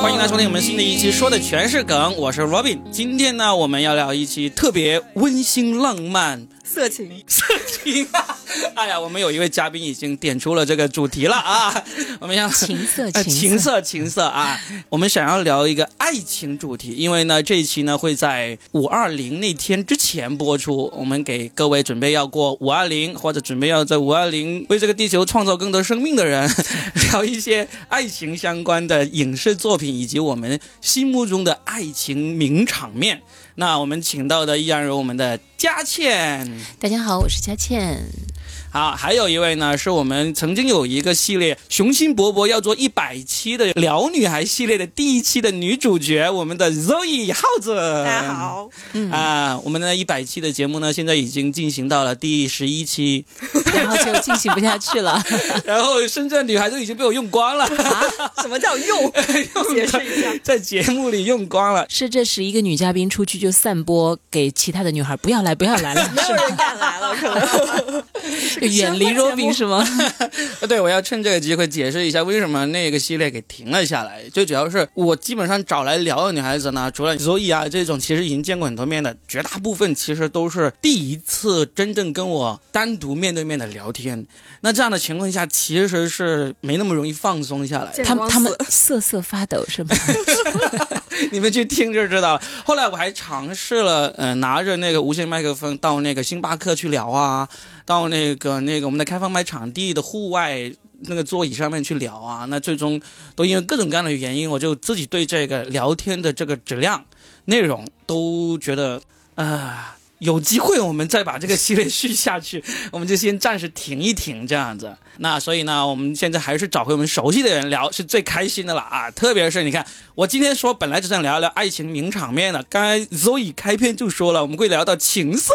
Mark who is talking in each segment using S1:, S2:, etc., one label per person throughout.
S1: 欢迎来收听我们新的一期，说的全是梗，我是 Robin。今天呢，我们要聊一期特别温馨浪漫
S2: 色情，
S1: 色情。哎呀，我们有一位嘉宾已经点出了这个主题了啊，我们要
S3: 情色情
S1: 色情色啊，我们想要聊一个爱情主题，因为呢这一期呢会在五二零那天之前播出，我们给各位准备要过五二零或者准备要在五二零为这个地球创造更多生命的人，聊一些爱情相关的影视作品以及我们心目中的爱情名场面。那我们请到的依然有我们的佳倩。
S3: 大家好，我是佳倩。
S1: 好，还有一位呢，是我们曾经有一个系列雄心勃勃要做一百期的聊女孩系列的第一期的女主角，我们的 Zoe 耗子。
S2: 大家好，
S1: 啊，我们的一百期的节目呢，现在已经进行到了第十一期，
S3: 然后就进行不下去了。
S1: 然后深圳女孩都已经被我用光了，
S2: 什么叫用？解释一下。
S1: 在节目里用光了。
S3: 是这十一个女嘉宾出去就散播给其他的女孩，不要来，不要来了，
S2: 没有人敢来了，可能。
S3: 就远离 Robin 是吗？
S1: 呃 对，我要趁这个机会解释一下为什么那个系列给停了下来。最主要是我基本上找来聊的女孩子呢，除了 Zoe 啊这种，其实已经见过很多面的，绝大部分其实都是第一次真正跟我单独面对面的聊天。那这样的情况下，其实是没那么容易放松下来。
S3: 他们他们瑟瑟发抖是吗？
S1: 你们去听就知道了。后来我还尝试了，呃，拿着那个无线麦克风到那个星巴克去聊啊，到那个那个我们的开放麦场地的户外那个座椅上面去聊啊。那最终都因为各种各样的原因，我就自己对这个聊天的这个质量、内容都觉得，啊、有机会我们再把这个系列续下去，我们就先暂时停一停这样子。那所以呢，我们现在还是找回我们熟悉的人聊是最开心的了啊！特别是你看，我今天说本来只想聊一聊爱情名场面的，刚才 Zoe 开篇就说了，我们会聊到情色，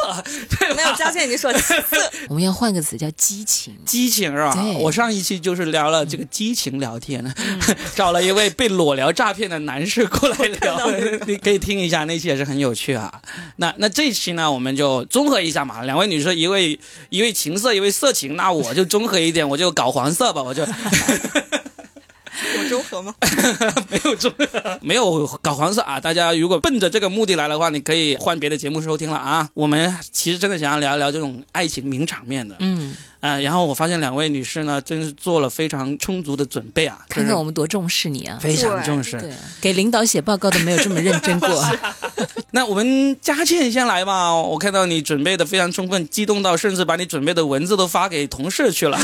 S1: 对？
S2: 没有，佳倩已经说了，
S3: 我们要换个词叫激情。
S1: 激情是吧
S3: 对？
S1: 我上一期就是聊了这个激情聊天，找了一位被裸聊诈骗的男士过来聊，你可以听一下，那期也是很有趣啊。那那这期呢，我们就综合一下嘛，两位女士，一位一位情色，一位色情，那我就综合一点，我就搞黄色吧，我就。
S2: 有中和吗？
S1: 没有中没有搞黄色啊！大家如果奔着这个目的来的话，你可以换别的节目收听了啊。我们其实真的想要聊一聊这种爱情名场面的，
S3: 嗯，
S1: 啊，然后我发现两位女士呢，真是做了非常充足的准备啊，
S3: 看看我们多重视你啊！
S1: 非常重视。
S3: 对，给领导写报告都没有这么认真过。
S1: 那我们佳倩先来吧，我看到你准备的非常充分，激动到甚至把你准备的文字都发给同事去了。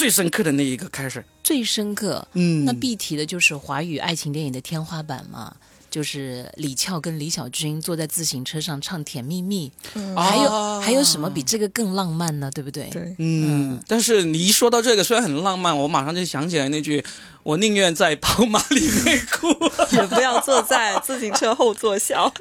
S1: 最深刻的那一个开始，
S3: 最深刻，
S1: 嗯。
S3: 那必提的就是华语爱情电影的天花板嘛，就是李翘跟李小军坐在自行车上唱《甜蜜蜜》，还有、
S1: 哦
S3: 还有什么比这个更浪漫呢？对不对？
S2: 对，
S1: 嗯，但是你一说到这个，虽然很浪漫，我马上就想起来那句：“我宁愿在宝马里面哭。
S2: 也不要坐在自行车后座笑。”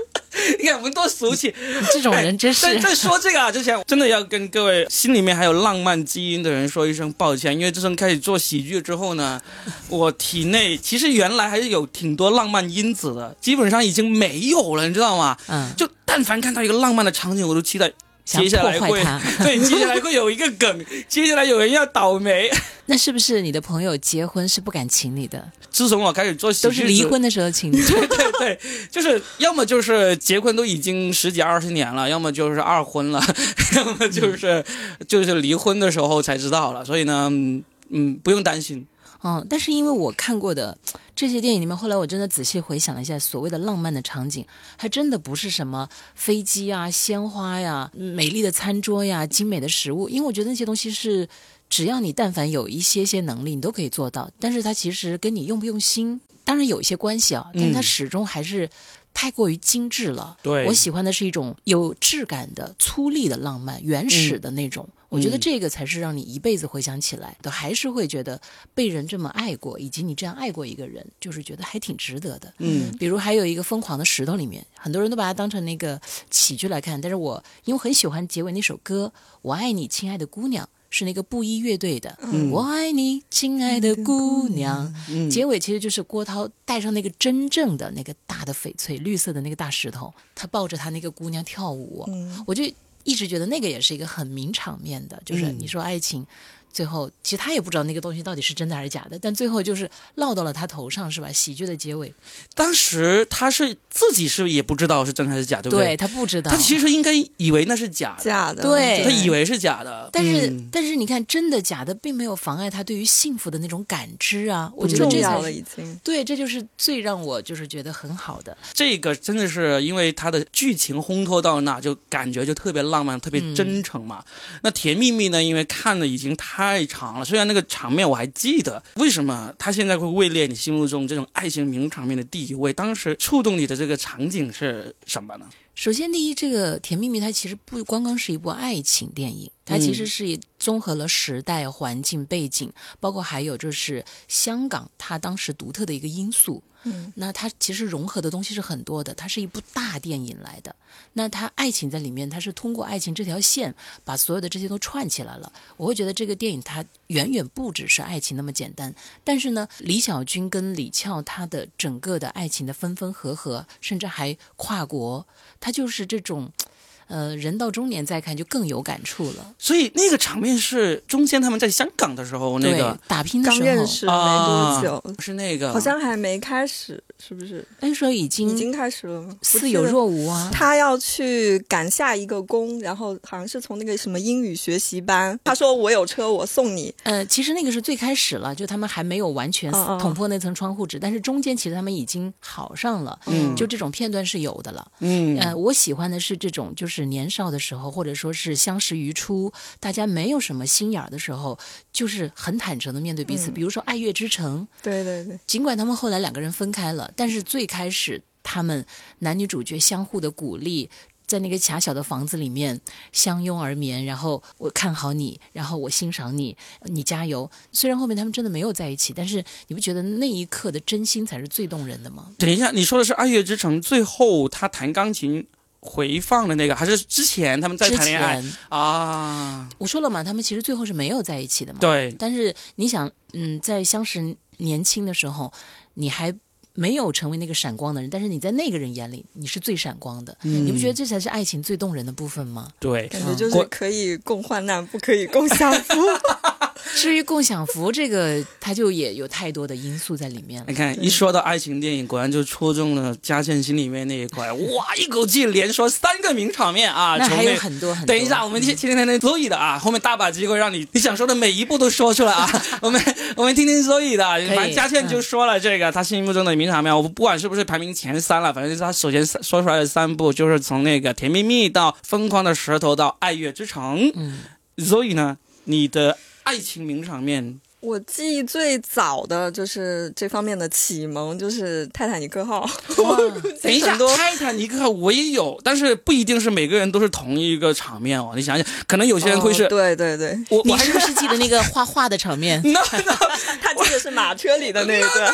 S1: 你看我们多俗气。
S3: 这种人真是
S1: 在在说这个啊之前，真的要跟各位心里面还有浪漫基因的人说一声抱歉，因为自从开始做喜剧之后呢，我体内其实原来还是有挺多浪漫因子的，基本上已经没有了，你知道吗？
S3: 嗯，
S1: 就但凡看到一个浪漫的场景，我都期待
S3: 想
S1: 接下来会 对，接下来会有一个梗，接下来有人要倒霉。
S3: 那是不是你的朋友结婚是不敢请你的，
S1: 自从我开始做喜剧，
S3: 都是离婚。的时候请你？
S1: 对对对，就是要么就是结婚都已经十几二十年了，要么就是二婚了，要么就是、就是离婚的时候才知道了。所以呢，嗯嗯，不用担心。
S3: 嗯，但是因为我看过的这些电影里面，后来我真的仔细回想了一下，所谓的浪漫的场景，还真的不是什么飞机啊、鲜花呀、美丽的餐桌呀、精美的食物，因为我觉得那些东西是只要你但凡有一些些能力，你都可以做到。但是它其实跟你用不用心，当然有一些关系啊，但它
S1: 嗯
S3: 始终还是。太过于精致了，
S1: 对
S3: 我喜欢的是一种有质感的、粗粝的浪漫，原始的那种。我觉得
S1: 嗯
S3: 这个才是让你一辈子回想起来，都还是会觉得被人这么爱过，以及你这样爱过一个人，就是觉得还挺值得的。
S1: 嗯
S3: 比如还有一个《疯狂的石头》里面，很多人都把它当成那个喜剧来看，但是我因为很喜欢结尾那首歌《我爱你，亲爱的姑娘》。是那个布衣乐队的，我爱你，亲爱的姑娘。
S1: 嗯
S3: 结尾其实就是郭涛带上那个真正的那个大的翡翠绿色的那个大石头，他抱着他那个姑娘跳舞。
S2: 嗯
S3: 我就一直觉得那个也是一个很名场面的，就是
S1: 嗯。
S3: 你说爱情最后其实他也不知道那个东西到底是真的还是假的，但最后就是落到了他头上，是吧？喜剧的结尾，
S1: 当时他是自己是也不知道是真还是假，对不对？
S3: 他不知道，
S1: 他其实应该以为那是假的，
S2: 假的，
S3: 对
S1: 他以为是假的，
S3: 但是、
S1: 嗯
S3: 但是你看，真的假的，并没有妨碍他对于幸福的那种感知啊！我觉得
S2: 重要了
S3: 这才
S2: 已经。
S3: 对，这就是最让我就是觉得很好的。
S1: 这个真的是因为他的剧情烘托到那，就感觉就特别浪漫、特别真诚嘛。那《甜蜜蜜》呢，因为看的已经太太长了，虽然那个场面我还记得，为什么他现在会位列你心目中这种爱情名场面的第一位？当时触动你的这个场景是什么呢？
S3: 首先，第一，这个《甜蜜蜜》它其实不光光是一部爱情电影，它其实是综合了时代、环境、背景，包括还有就是香港它当时独特的一个因素。
S2: 嗯，
S3: 那它其实融合的东西是很多的，它是一部大电影来的。那它爱情在里面，它是通过爱情这条线把所有的这些都串起来了。我会觉得这个电影它远远不只是爱情那么简单。但是呢，李小军跟李翘他的整个的爱情的分分合合，甚至还跨国，他就是这种。呃，人到中年再看就更有感触了。
S1: 所以那个场面是中间他们在香港的时候，那个，
S3: 打拼的时候，
S2: 认识没多久，
S1: 是那个
S2: 好像还没开始，是不是？
S3: 那时候已经
S2: 已经开始了吗？
S3: 似有若无啊。
S2: 他要去赶下一个工，然后好像是从那个什么英语学习班。他说：“我有车，我送你。
S3: 呃，其实那个是最开始了，就他们还没有完全
S2: 嗯嗯
S3: 捅破那层窗户纸，但是中间其实他们已经好上了，
S1: 嗯
S3: 就这种片段是有的了。
S1: 嗯
S3: 呃，我喜欢的是这种，就是年少的时候，或者说是相识于初，大家没有什么心眼儿的时候，就是很坦诚的面对彼此。
S2: 嗯
S3: 比如说《爱乐之城》，”
S2: 对对对，
S3: 尽管他们后来两个人分开了，但是最开始他们男女主角相互的鼓励。在那个狭小的房子里面相拥而眠，然后我看好你，然后我欣赏你，你加油。虽然后面他们真的没有在一起，但是你不觉得那一刻的真心才是最动人的吗？
S1: 等一下，你说的是《爱乐之城》最后他弹钢琴回放的那个，还是之前他们在谈恋爱啊？
S3: 我说了嘛，他们其实最后是没有在一起的嘛。
S1: 对，
S3: 但是你想，嗯，在相识年轻的时候，你还没有成为那个闪光的人，但是你在那个人眼里，你是最闪光的。
S1: 嗯
S3: 你不觉得这才是爱情最动人的部分吗？
S1: 对，
S2: 感觉就是
S1: 我
S2: 可以共患难，不可以共享福。
S3: 至于共享福这个，它就也有太多的因素在里面了
S1: 你。看，一说到爱情电影，果然就戳中了嘉倩心里面那一块。哇，一口气连说三个名场面啊！
S3: 那还有很多很多。
S1: 等一下，我们听听听听 Zoe 的啊，后面大把机会让你你想说的每一步都说出来啊。我 们我们听听 Zoe 的，
S3: 以
S1: 反正嘉倩就说了这个她心目中的名场面，我不管是不是排名前三了，反正是她首先说出来的三部，就是从那个《甜蜜蜜》到《疯狂的石头》到《爱乐之城》。
S3: 嗯
S1: ，Zoe 呢，你的爱情名场面
S2: 我记忆最早的就是这方面的启蒙，就是《泰坦尼克号》。
S1: 等一下，
S2: 很多
S1: 泰坦尼克号我也有，但是不一定是每个人都是同一个场面哦。你想想，可能有些人会是，
S2: 哦对对对，
S1: 我我还
S3: 你是不是记得那个画画的场面？
S1: no no，
S2: 他记得是马车里的那一段。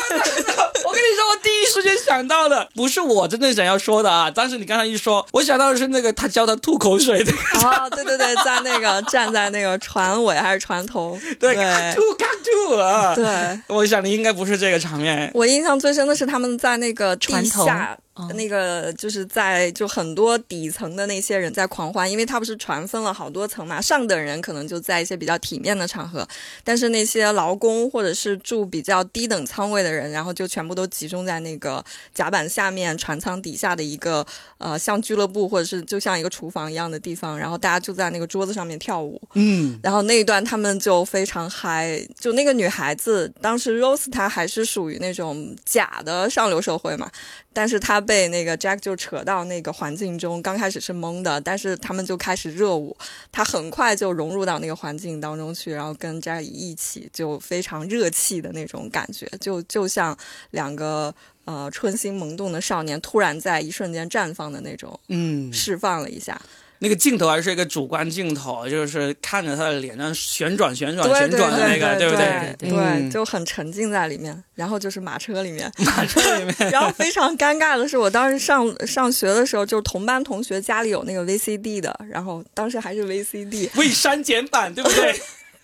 S1: 我跟你说，我第一时间想到的不是我真正想要说的啊，但是你刚才一说，我想到的是那个他教他吐口水的，
S2: 哦，对对对，在那个站在那个船尾还是船头？
S1: 对，
S2: 对
S1: 咔吐咔吐啊。
S2: 对，
S1: 我想你应该不是这个场面。
S2: 我印象最深的是他们在那个地
S3: 船头
S2: 下，
S3: 哦
S2: 那个就是在就很多底层的那些人在狂欢，因为他不是船分了好多层嘛，上等人可能就在一些比较体面的场合，但是那些劳工或者是住比较低等舱位的人，然后就全部都集中在那个甲板下面船舱底下的一个呃像俱乐部或者是就像一个厨房一样的地方，然后大家就在那个桌子上面跳舞，
S1: 嗯，
S2: 然后那一段他们就非常嗨，就那个女孩子，当时 Rose 她还是属于那种假的上流社会嘛，但是他被那个 Jack 就扯到那个环境中，刚开始是懵的，但是他们就开始热舞，他很快就融入到那个环境当中去，然后跟 Jack 一起就非常热气的那种感觉，就就像两个。呃，春心萌动的少年突然在一瞬间绽放的那种，
S1: 嗯，
S2: 释放了一下，
S1: 那个镜头还是一个主观镜头，就是看着他的脸上旋转、旋转、旋转的那个，
S2: 对
S1: 不
S2: 对
S3: 对
S2: 就很沉浸在里面。然后就是马车里面，
S1: 马车里面，
S2: 然后非常尴尬的是，我当时上上学的时候，就是同班同学家里有那个 VCD 的，然后当时还是 VCD，
S1: 未删减版，对不对？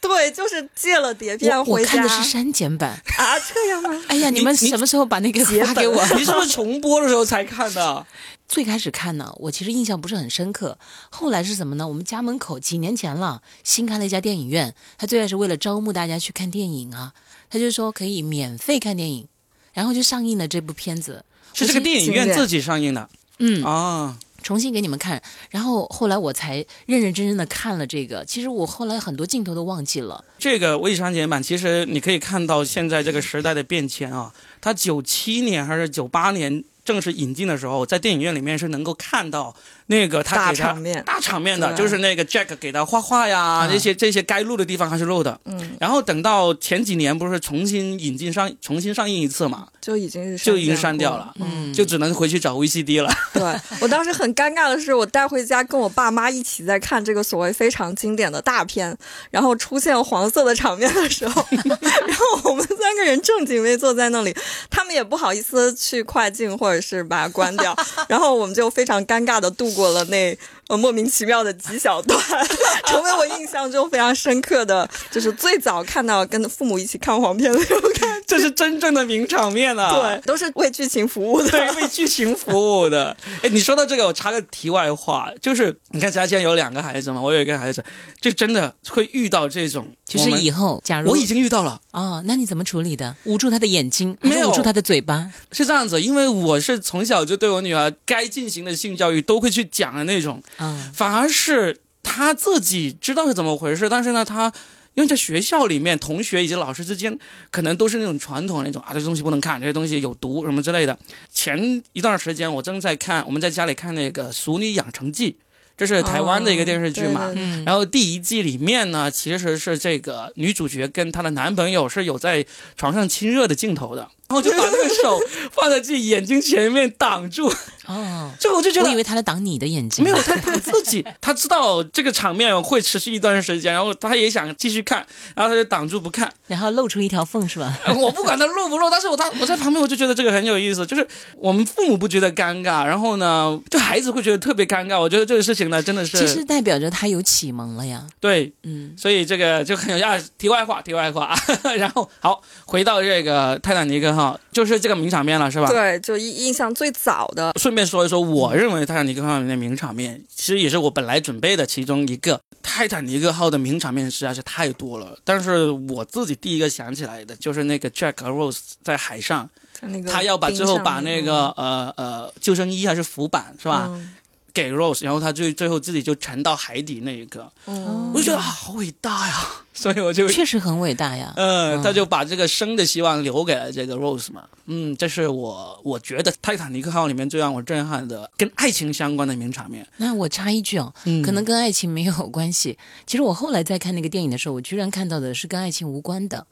S2: 对，就是借了碟片
S3: 我我
S2: 回家
S3: 看的是删减版。
S2: 啊，这样吗？
S3: 哎呀，你们什么时候把那个
S2: 截
S3: 发给我？
S1: 你是不是重播的时候才看的？
S3: 最开始看呢，我其实印象不是很深刻。后来是什么呢？我们家门口几年前了，新开了一家电影院，他最开始为了招募大家去看电影啊，他就说可以免费看电影，然后就上映了这部片子。
S1: 是这个电影院自己上映的
S3: 嗯，
S1: 啊。
S3: 重新给你们看，然后后来我才认认真真的看了这个。其实我后来很多镜头都忘记了。
S1: 这个未删减版，其实你可以看到现在这个时代的变迁啊。它九七年还是九八年正式引进的时候，在电影院里面是能够看到那个他
S2: 大场面。
S1: 大场面的，就是那个 Jack 给他画画呀，
S3: 嗯。
S1: 这些这些该录的地方还是录的。
S2: 嗯，
S1: 然后等到前几年不是重新引进上重新上映一次嘛，
S2: 就已经是
S1: 就已经删掉了，
S3: 嗯，
S1: 就只能回去找 VCD 了。
S2: 对。我当时很尴尬的是，我带回家跟我爸妈一起在看这个所谓非常经典的大片，然后出现黄色的场面的时候，然后我们三个人正襟危坐在那里，他们也不好意思去快进或者是把它关掉，然后我们就非常尴尬的度过了那呃莫名其妙的几小段，成为我印象中非常深刻的，就是最早看到跟父母一起看黄片的那种感觉。
S1: 这是真正的名场面啊！
S2: 对，都是为剧情服务的。
S1: 对，为剧情服务的。哎，你说到这个，我插个题外话，就是你看，咱现在有两个孩子嘛，我有一个孩子，就真的会遇到这种，
S3: 就是以后假如
S1: 我已经遇到了，
S3: 哦，那你怎么处理的？捂住他的眼睛，
S1: 没有
S3: 捂住他的嘴巴？
S1: 是这样子，因为我是从小就对我女儿该进行的性教育都会去讲的那种，
S3: 嗯、
S1: 反而是他自己知道是怎么回事，但是呢，他。因为在学校里面，同学以及老师之间，可能都是那种传统那种啊，这东西不能看，这些东西有毒什么之类的。前一段时间，我正在看，我们在家里看那个《熟女养成记》，这是台湾的一个电视剧嘛。
S2: 哦对对对
S3: 嗯，
S1: 然后第一季里面呢，其实是这个女主角跟她的男朋友是有在床上亲热的镜头的，然后就把那个手 放在自己眼睛前面挡住，
S3: 哦，
S1: 这个我就觉得。
S3: 我以为他在挡你的眼睛。
S1: 没有，他他 自己他知道这个场面会持续一段时间，然后他也想继续看，然后他就挡住不看。
S3: 然后露出一条缝是吧？
S1: 呃我不管他露不露，但是我他我在旁边我就觉得这个很有意思，就是我们父母不觉得尴尬，然后呢，就孩子会觉得特别尴尬。我觉得这个事情呢，真的是
S3: 其实代表着他有启蒙了呀。
S1: 对
S3: 嗯，
S1: 所以这个就很有啊。题外话，题外话。然后好，回到这个泰坦尼克号，就是这个名场面了，是吧？。
S2: 对，就印印象最早的，
S1: 顺便说一说，我认为泰坦尼克号里面的名场面，其实也是我本来准备的其中一个。泰坦尼克号的名场面实在是太多了，但是我自己第一个想起来的就是那个 Jack 和 Rose 在海上，
S2: 那个
S1: 他要把
S2: 冰
S1: 最后把那个呃呃救生衣还是浮板是吧，
S2: 嗯
S1: 给 Rose，然后他最最后自己就沉到海底那一个，
S2: 嗯
S1: 我就觉得啊好伟大呀，所以我就
S3: 确实很伟大呀。
S1: 嗯，
S3: 嗯
S1: 他就把这个生的希望留给了这个 Rose 嘛。嗯，这是我我觉得《泰坦尼克号》里面最让我震撼的跟爱情相关的名场面。
S3: 那我插一句哦，
S1: 嗯
S3: 可能跟爱情没有关系。其实我后来在看那个电影的时候，我居然看到的是跟爱情无关的。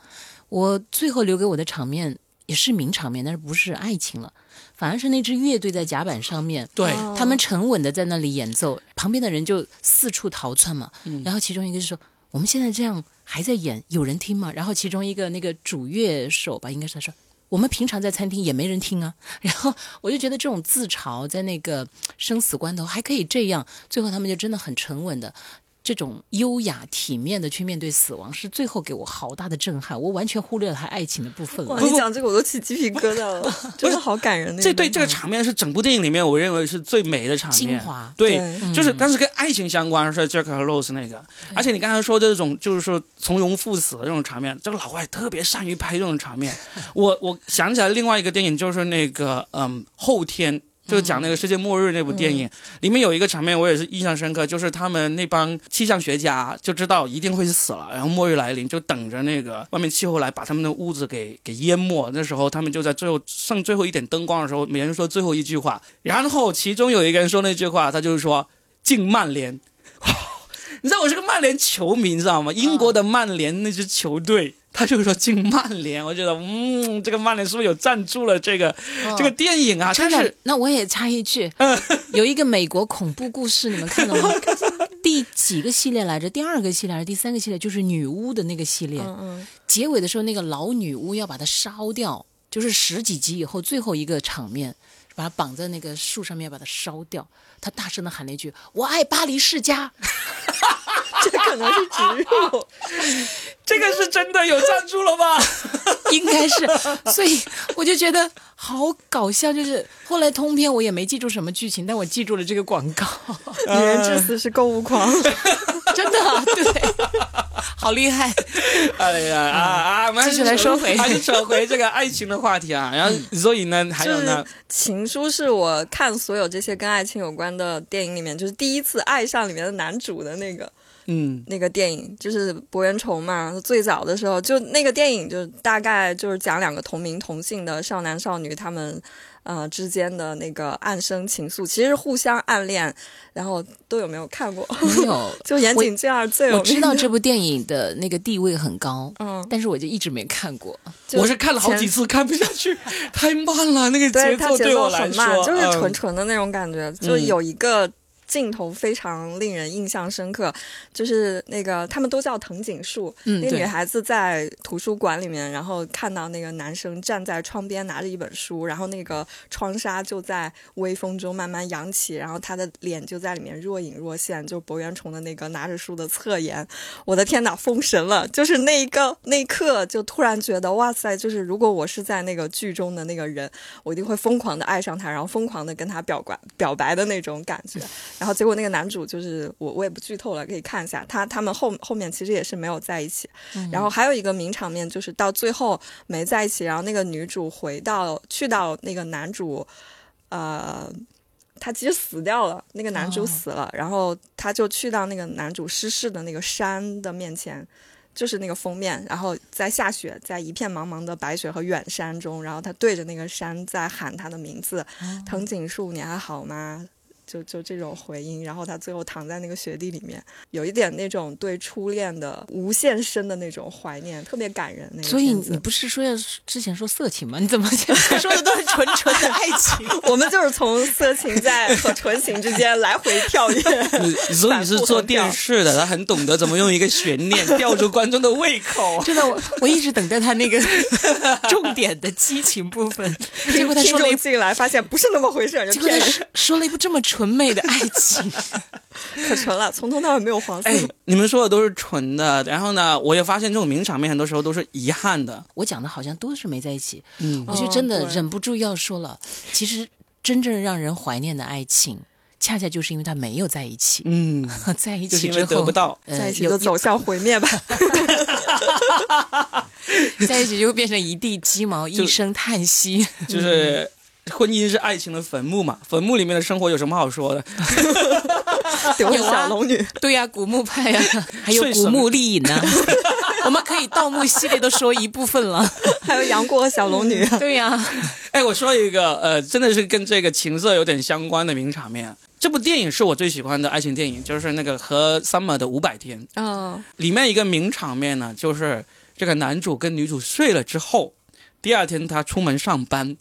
S3: 我最后留给我的场面也是名场面，但是不是爱情了，反而是那支乐队在甲板上面，
S1: 对，
S2: 哦
S3: 他们沉稳的在那里演奏，旁边的人就四处逃窜嘛。
S1: 嗯
S3: 然后其中一个就说：“我们现在这样还在演，有人听吗？”然后其中一个那个主乐手吧，应该是他说。我们平常在餐厅也没人听啊，然后我就觉得这种自嘲在那个生死关头还可以这样，最后他们就真的很沉稳的，这种优雅体面的去面对死亡，是最后给我好大的震撼，我完全忽略了他爱情的部分了
S2: 哇，。你讲这个我都起鸡皮疙瘩了，真的好感人那个。
S1: 这对这个场面是整部电影里面我认为是最美的场面，
S3: 精华
S1: 对，
S2: 对
S1: 就是但是跟爱情相关是 Jack 和 Rose 那个，而且你刚才说这种就是说从容赴死的这种场面，这个老外特别善于拍这种场面。我我想起来另外一个电影就是那个嗯后天。就是讲那个世界末日那部电影，里面有一个场面我也是印象深刻，就是他们那帮气象学家就知道一定会死了，然后末日来临，就等着那个外面气候来把他们的屋子给给淹没。那时候他们就在最后剩最后一点灯光的时候，每人说最后一句话，然后其中有一个人说那句话，他就是说敬曼联。你知道我是个曼联球迷，你知道吗？英国的曼联那支球队，他就是说进曼联。我觉得，嗯，这个曼联是不是有赞助了这个、这个电影啊？但
S3: 真的
S1: 是，
S3: 那我也插一句，有一个美国恐怖故事，你们看了吗？第几个系列来着？第二个系列还是第三个系列？就是女巫的那个系列。
S2: 嗯嗯，
S3: 结尾的时候，那个老女巫要把它烧掉，就是十几集以后最后一个场面，把它绑在那个树上面，把它烧掉。他大声的喊了一句：“我爱巴黎世家。”
S2: 这可能是植入。
S1: 这个是真的有赞助了吧？
S3: 应该是，所以我就觉得好搞笑。就是后来通篇我也没记住什么剧情，但我记住了这个广告，
S2: 女人至死是购物狂。
S3: 真的啊对，好厉害。
S1: 哎呀啊啊！我们还是
S3: 继续来说回
S1: 还是扯回这个爱情的话题啊。然后所以呢，还有呢
S2: 就是，《情书》是我看所有这些跟爱情有关的电影里面，就是第一次爱上里面的男主的那个
S1: 嗯
S2: 那个电影，就是柏原崇嘛。最早的时候，就那个电影就大概就是讲两个同名同姓的少男少女他们呃之间的那个暗生情愫，其实是互相暗恋。然后都有没有看过？
S3: 没有，
S2: 就岩井俊二最有名
S3: 我知道这部电影的那个地位很高，
S2: 嗯，
S3: 但是我就一直没看过。
S1: 我是看了好几次，看不下去，太慢了，那个
S2: 对，
S1: 节奏对我来说，
S2: 很慢，就是
S1: 嗯
S2: 纯纯的那种感觉。就有一个镜头非常令人印象深刻，就是那个他们都叫藤井树，
S3: 嗯，
S2: 那女孩子在图书馆里面，然后看到那个男生站在窗边拿着一本书，然后那个窗纱就在微风中慢慢扬起，然后他的脸就在里面若隐若现，就柏原崇的那个拿着书的侧颜。我的天哪，封神了！就是那一个那一刻，就突然觉得哇塞，就是如果我是在那个剧中的那个人，我一定会疯狂的爱上他，然后疯狂的跟他表白表白的那种感觉。然后结果那个男主就是我，我也不剧透了，可以看一下他他们后后面其实也是没有在一起。然后还有一个名场面就是到最后没在一起，然后那个女主回到去到那个男主，呃。他其实死掉了，那个男主
S3: 哦
S2: 死了，然后他就去到那个男主失事的那个山的面前，就是那个封面，然后在下雪，在一片茫茫的白雪和远山中，然后他对着那个山在喊他的名字，藤井树，你还好吗？就就这种回音，然后他最后躺在那个雪地里面，有一点那种对初恋的无限深的那种怀念，特别感人。那个
S3: 所以你不是说要之前说色情吗？你怎么 现在说的都是纯纯的爱情？
S2: 我们就是从色情在 和纯情之间来回跳跃。
S1: 你所以你是做电视的，他很懂得怎么用一个悬念吊住观众的胃口。
S3: 真的，我我一直等待他那个重点的激情部分，结果他
S2: 听
S3: 说了一
S2: 众进来发现不是那么回事，就
S3: 结果他
S2: 骗人，
S3: 说说了一部这么纯美的爱情，
S2: 可纯了，从头到尾没有黄色。
S1: 哎，你们说的都是纯的，然后呢，我也发现这种名场面很多时候都是遗憾的。
S3: 我讲的好像都是没在一起，
S1: 嗯
S3: 我就真的忍不住要说了，其实真正让人怀念的爱情，恰恰就是因为他没有在一起，
S1: 嗯，
S3: 在一起之后
S1: 为得不到。
S3: 呃
S2: 在一起
S3: 有
S2: 就走向毁灭吧。
S3: 在一起就会变成一地鸡毛，一声叹息。
S1: 就是婚姻是爱情的坟墓嘛，坟墓里面的生活有什么好说的？
S2: 丢
S3: 有啊
S2: 小龙女，
S3: 对呀、古墓派呀、还有古墓丽影呢。我们可以盗墓系列都说一部分了。
S2: 还有杨过和小龙女。
S3: 对呀、
S1: 哎，我说一个呃，真的是跟这个情色有点相关的名场面。这部电影是我最喜欢的爱情电影，就是那个和 Summer 的五百天。
S2: 嗯，
S1: 里面一个名场面呢，就是这个男主跟女主睡了之后，第二天他出门上班，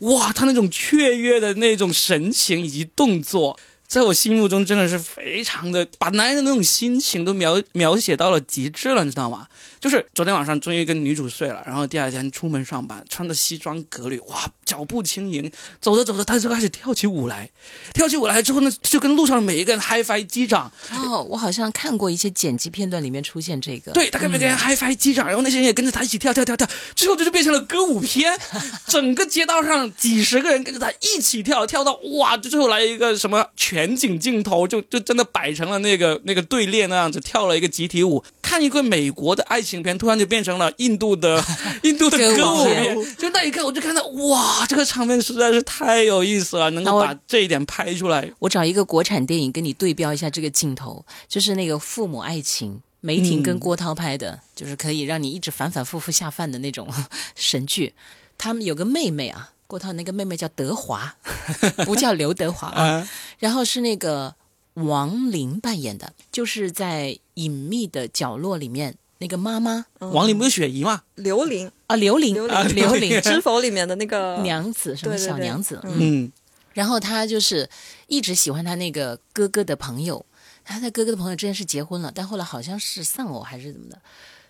S1: 哇，他那种雀跃的那种神情以及动作，在我心目中真的是非常的把男人的那种心情都描描写到了极致了，你知道吗？就是昨天晚上终于跟女主睡了，然后第二天出门上班，穿着西装革履，哇，脚步轻盈，走着走着他就开始跳起舞来，跳起舞来之后呢，就跟路上的每一个人嗨翻击掌，
S3: 哦，我好像看过一些剪辑片段，里面出现这个。
S1: 对，他跟每个人嗨翻击掌，然后那些人也跟着他一起跳跳跳跳，最后这就变成了歌舞片，整个街道上几十个人跟着他一起跳，跳到哇，就最后来一个什么全景镜头，就就真的摆成了那个那个队列那样子，跳了一个集体舞。看一个美国的爱情片，突然就变成了印度的 印度的
S3: 歌舞
S1: 就那一刻我就看到哇，这个场面实在是太有意思了，能够把这一点拍出来。
S3: 我找一个国产电影跟你对标一下这个镜头，就是那个《父母爱情》，梅婷跟
S1: 嗯
S3: 郭涛拍的，就是可以让你一直反反复复下饭的那种神剧。他们有个妹妹啊，郭涛那个妹妹叫德华，不叫刘德华然后是那个王琳扮演的，就是在隐秘的角落里面那个妈妈。
S1: 王林不是雪姨吗？
S2: 刘玲，
S3: 啊，刘琳
S2: 刘琳
S3: 啊，刘琳《
S2: 知否》里面的那个
S3: 娘子什么
S2: 对对对。
S3: 小娘子，
S2: 嗯。
S1: 嗯，
S3: 然后他就是一直喜欢他那个哥哥的朋友，他的哥哥的朋友之前是结婚了，但后来好像是丧偶还是怎么的，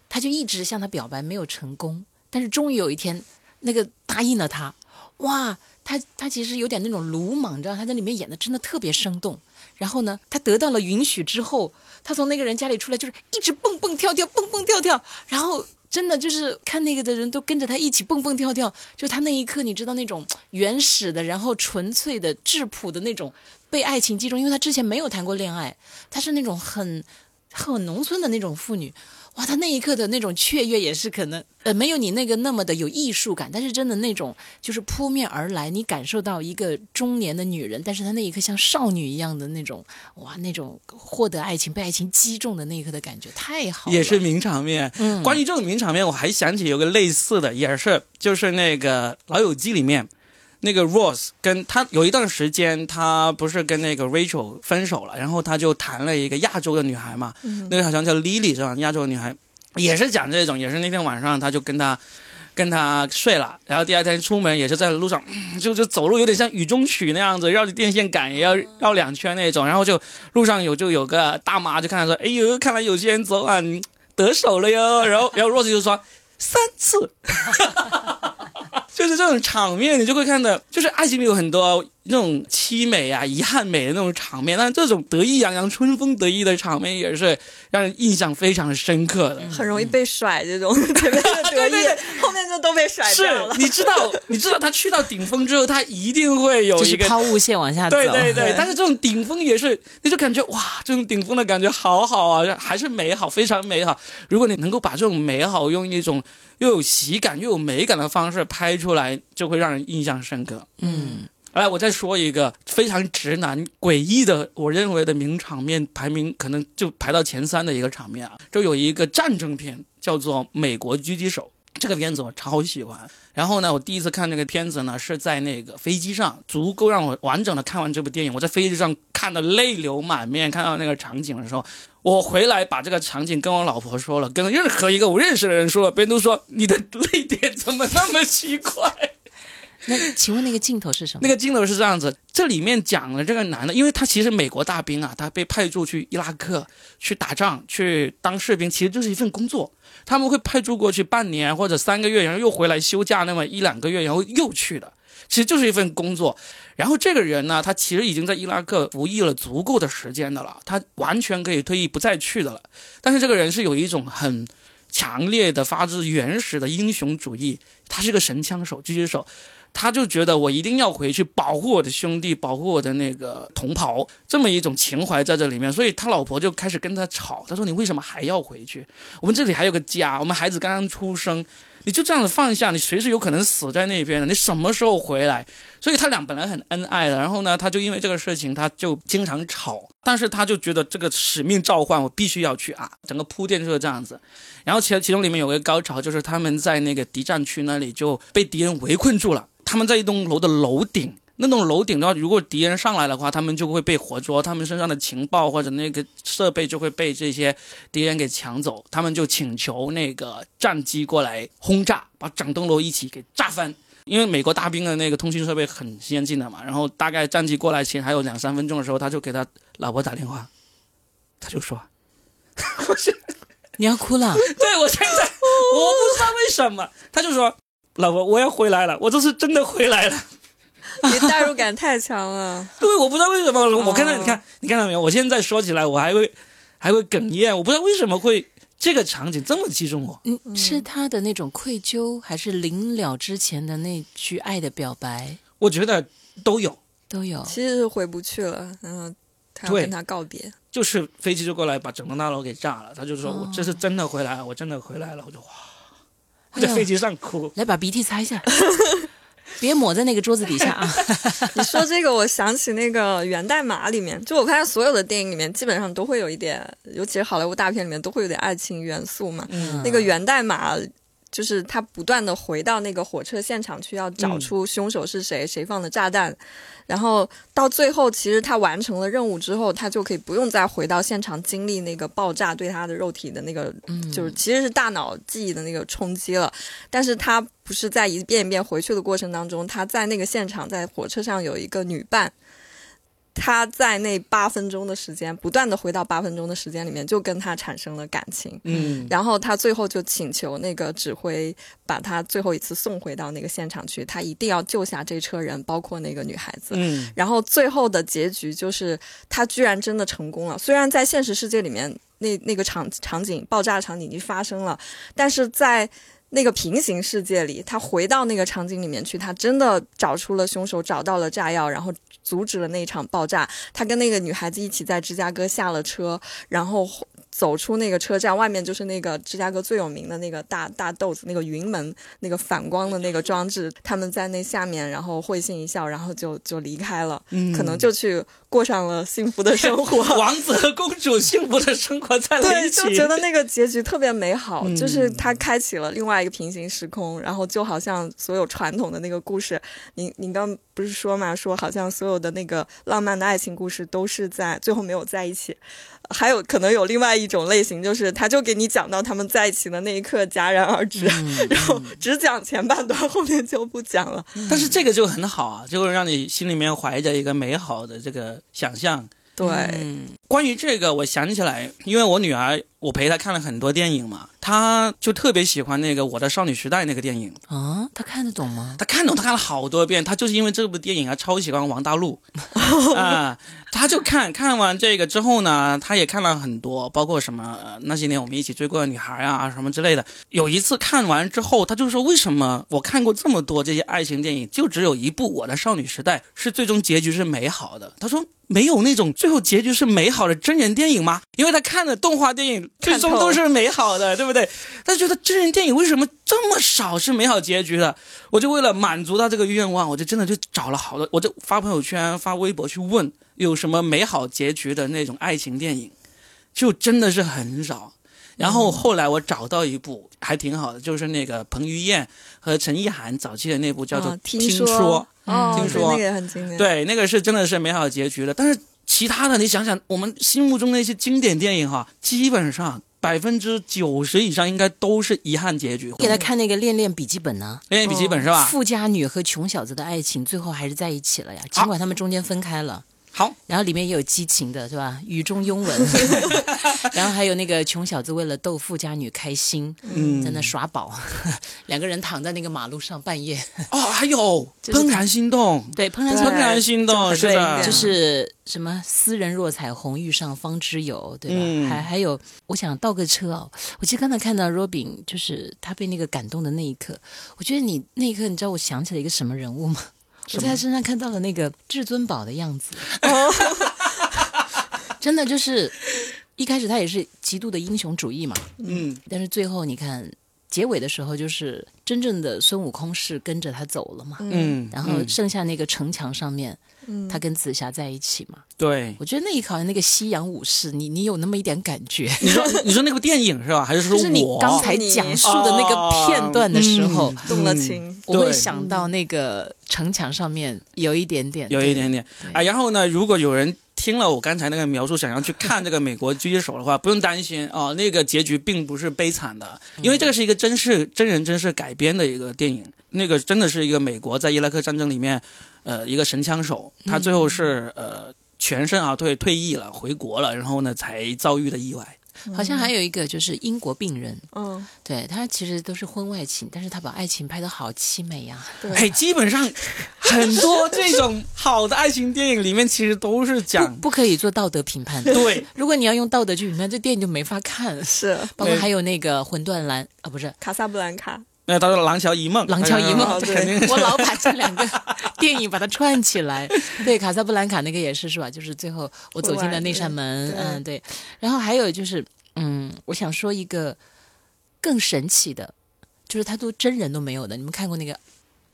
S3: 他就一直向他表白，没有成功。但是终于有一天，那个答应了他，哇！他他其实有点那种鲁莽，你知道他在里面演的真的特别生动。然后呢，他得到了允许之后，他从那个人家里出来就是一直蹦蹦跳跳，蹦蹦跳跳，然后真的就是看那个的人都跟着他一起蹦蹦跳跳。就他那一刻，你知道那种原始的，然后纯粹的、质朴的那种被爱情击中，因为他之前没有谈过恋爱，他是那种很很农村的那种妇女。哇，他那一刻的那种雀跃也是可能，呃，没有你那个那么的有艺术感，但是真的那种就是扑面而来，你感受到一个中年的女人，但是她那一刻像少女一样的那种，哇，那种获得爱情、被爱情击中的那一刻的感觉太好了，
S1: 也是名场面。
S3: 嗯
S1: 关于这种名场面，我还想起有个类似的，也是就是那个《老友记》里面。那个 Rose 跟他有一段时间，他不是跟那个 Rachel 分手了，然后他就谈了一个亚洲的女孩嘛，那个好像叫 Lily 是吧？亚洲的女孩也是讲这种，也是那天晚上他就跟他跟他睡了，然后第二天出门也是在路上，嗯就就走路有点像雨中曲那样子，绕着电线杆也要绕两圈那种，然后就路上有就有个大妈就看他说，哎呦，看来有些人昨晚得手了哟，然后然后 Rose 就说三次。就是这种场面，你就会看到，就是爱情里有很多那种凄美啊、遗憾美的那种场面，但是这种得意洋洋、春风得意的场面也是让人印象非常深刻的。
S2: 很容易被甩，这种前面的得意
S1: 对 对对，
S2: 后面就都被甩
S1: 是
S2: 掉了。
S1: 你知道，你知道他去到顶峰之后，他一定会有一个
S3: 抛物线往下走，
S1: 对对对，但是这种顶峰也是，你就感觉哇，这种顶峰的感觉好好啊，还是美好，非常美好。如果你能够把这种美好用一种又有喜感又有美感的方式拍出来，就会让人印象深刻。
S3: 嗯，
S1: 来，我再说一个非常直男、诡异的，我认为的名场面，排名可能就排到前三的一个场面啊，就有一个战争片，叫做《美国狙击手》。这个片子我超喜欢。然后呢，我第一次看这个片子呢，是在那个飞机上，足够让我完整的看完这部电影。我在飞机上看的泪流满面，看到那个场景的时候，我回来把这个场景跟我老婆说了，跟任何一个我认识的人说了，别人都说你的泪点怎么那么奇怪。
S3: 那请问那个镜头是什么？
S1: 那个镜头是这样子，这里面讲了这个男的，因为他其实美国大兵啊，他被派驻去伊拉克去打仗，去当士兵，其实就是一份工作。他们会派驻过去半年或者三个月，然后又回来休假那么一两个月，然后又去的，其实就是一份工作。然后这个人呢，他其实已经在伊拉克服役了足够的时间的了，他完全可以退役不再去的了。但是这个人是有一种很强烈的、发自原始的英雄主义，他是个神枪手、狙击手。他就觉得我一定要回去。保护我的兄弟，保护我的那个同袍，这么一种情怀在这里面，所以他老婆就开始跟他吵，他说你为什么还要回去？我们这里还有个家，我们孩子刚刚出生，你就这样子放下，你随时有可能死在那边的，你什么时候回来？所以他俩本来很恩爱的，然后呢，他就因为这个事情，他就经常吵，但是他就觉得这个使命召唤，我必须要去。啊，整个铺垫就是这样子。然后其其中里面有个高潮，就是他们在那个敌占区那里就被敌人围困住了。他们在一栋楼的楼顶，那栋楼顶的话，如果敌人上来的话，他们就会被活捉，他们身上的情报或者那个设备就会被这些敌人给抢走。他们就请求那个战机过来轰炸，把整栋楼一起给炸翻。因为美国大兵的那个通讯设备很先进的嘛，然后大概战机过来前还有两三分钟的时候，他就给他老婆打电话，他就说：“我现
S3: 你要哭了，
S1: 对我现在我不知道为什么，他就说老婆我要回来了，我这次真的回来了。
S2: 你代入感太强了。
S1: 对，我不知道为什么，我看到
S2: 哦
S1: 你看你看到没有？我现在说起来我还会还会哽咽，我不知道为什么会这个场景这么击中我。
S3: 嗯，是他的那种愧疚，还是临了之前的那句爱的表白
S1: 我觉得都有，
S3: 都有？
S2: 其实是回不去了，然后他要跟他告别。
S1: 就是飞机就过来把整栋大楼给炸了，他就说、
S3: 哦
S1: 我这是真的回来了，我真的回来了，我就哇，在飞机上哭。
S3: 来把鼻涕擦一下，别抹在那个桌子底下啊！
S2: 你说这个，我想起那个《源代码》里面，就我看所有的电影里面，基本上都会有一点，尤其是好莱坞大片里面都会有点爱情元素嘛。
S1: 嗯
S2: 那个源代码就是他不断的回到那个火车现场去，要找出凶手是谁，谁放的炸弹，然后到最后，其实他完成了任务之后，他就可以不用再回到现场经历那个爆炸对他的肉体的那个，就是其实是大脑记忆的那个冲击了。但是他不是在一遍一遍回去的过程当中，他在那个现场，在火车上有一个女伴。他在那八分钟的时间，不断的回到八分钟的时间里面，就跟他产生了感情。
S1: 嗯，
S2: 然后他最后就请求那个指挥把他最后一次送回到那个现场去，他一定要救下这车人，包括那个女孩子。
S1: 嗯，
S2: 然后最后的结局就是他居然真的成功了。虽然在现实世界里面，那那个场场景爆炸场景已经发生了，但是在那个平行世界里，他回到那个场景里面去，他真的找出了凶手，找到了炸药，然后阻止了那一场爆炸。他跟那个女孩子一起在芝加哥下了车，然后走出那个车站，外面就是那个芝加哥最有名的那个大大豆子那个云门那个反光的那个装置，他们在那下面，然后会心一笑，然后就就离开了，
S1: 嗯
S2: 可能就去过上了幸福的生活。
S1: 王子和公主幸福的生活在了
S2: 对，
S1: 一起，
S2: 就觉得那个结局特别美好，
S1: 嗯
S2: 就是它开启了另外一个平行时空，然后就好像所有传统的那个故事，您您刚不是说嘛，说好像所有的那个浪漫的爱情故事都是在最后没有在一起，还有可能有另外一种类型，就是他就给你讲到他们在一起的那一刻戛然而止，然后只讲前半段，后面就不讲了。
S1: 但是这个就很好啊，就会让你心里面怀着一个美好的这个想象。
S2: 对，
S1: 嗯，关于这个，我想起来，因为我女儿，我陪他看了很多电影嘛，他就特别喜欢那个《我的少女时代》那个电影，
S3: 啊，他看得懂吗？
S1: 他看懂，他看了好多遍，他就是因为这部电影啊，超喜欢王大陆 啊、他就看看完这个之后呢，他也看了很多，包括什么、呃那些年我们一起追过的女孩啊什么之类的。有一次看完之后，他就说：“为什么我看过这么多这些爱情电影，就只有一部《我的少女时代》是最终结局是美好的？”他说。没有那种最后结局是美好的真人电影吗？因为他看的动画电影最终都是美好的，对不对？他觉得真人电影为什么这么少是美好结局的？我就为了满足他这个愿望，我就真的就找了好多，我就发朋友圈、发微博去问有什么美好结局的那种爱情电影，就真的是很少。然后后来我找到一部还挺好的，就是那个彭于晏和陈意涵早期的那部叫做
S2: 啊《
S1: 听
S2: 说，
S1: 听说
S2: 对那个很经典。
S1: 对，那个是真的是美好结局的。但是其他的，你想想，我们心目中那些经典电影哈，基本上百分之九十以上应该都是遗憾结局。
S3: 给他看那个《恋恋笔记本》呢，
S1: 恋恋笔记本是吧？
S3: 富家女和穷小子的爱情最后还是在一起了呀，尽管他们中间分开了。
S1: 好，
S3: 然后里面也有激情的，是吧？雨中拥吻，然后还有那个穷小子为了逗富家女开心，
S1: 嗯。
S3: 在那耍宝，两个人躺在那个马路上半夜，
S1: 哦，还有怦然心动，
S3: 对，怦然
S1: 怦然心动，
S2: 是
S1: 的，
S2: 对
S3: 就是什么斯人若彩虹，遇上方知有，对吧？
S1: 嗯。
S3: 还还有，我想倒个车哦。我其实刚才看到 Robin，就是他被那个感动的那一刻，我觉得你那一刻，你知道我想起了一个什么人物吗？我在他身上看到了那个至尊宝的样子，真的就是一开始他也是极度的英雄主义嘛，
S1: 嗯，
S3: 但是最后你看结尾的时候，就是真正的孙悟空是跟着他走了嘛，
S1: 嗯，
S3: 然后
S1: 嗯。
S3: 剩下那个城墙上面，
S2: 嗯。
S3: 他跟紫霞在一起嘛。
S1: 对，
S3: 我觉得那一好像那个西洋武士，你你有那么一点感觉，
S1: 你说你说那部电影是吧？还是说
S3: 就是你刚才讲述的那个片段的时候，
S1: 嗯
S2: 动了情。
S3: 我会想到那个城墙上面有一点点，
S1: 有一点点。
S3: 对。
S1: 啊。然后呢，如果有人听了我刚才那个描述，想要去看这个美国狙击手的话，不用担心哦，那个结局并不是悲惨的，因为这个是一个真实真人真事改编的一个电影。那个真的是一个美国在伊拉克战争里面，呃，一个神枪手，他最后是呃全身而退退役了，回国了，然后呢才遭遇的意外。
S3: 好像还有一个就是英国病人，
S2: 嗯，
S3: 对他其实都是婚外情，但是他把爱情拍的好凄美呀、
S2: 对。
S1: 哎，基本上很多这种好的爱情电影里面，其实都是讲
S3: 不可以做道德评判的。
S1: 对。
S3: 如果你要用道德去评判，这电影就没法看。
S2: 是
S3: 包括还有那个《魂断蓝》啊，不是
S2: 卡萨布兰卡，
S1: 那他说《廊桥遗梦》，《
S3: 廊桥遗梦
S1: 哎》肯定
S3: 我老把这两个 电影把它串起来。对，卡萨布兰卡那个也是是吧？就是最后我走进了那扇门，嗯，对。然后还有就是，嗯，我想说一个更神奇的，就是他都真人都没有的。你们看过那个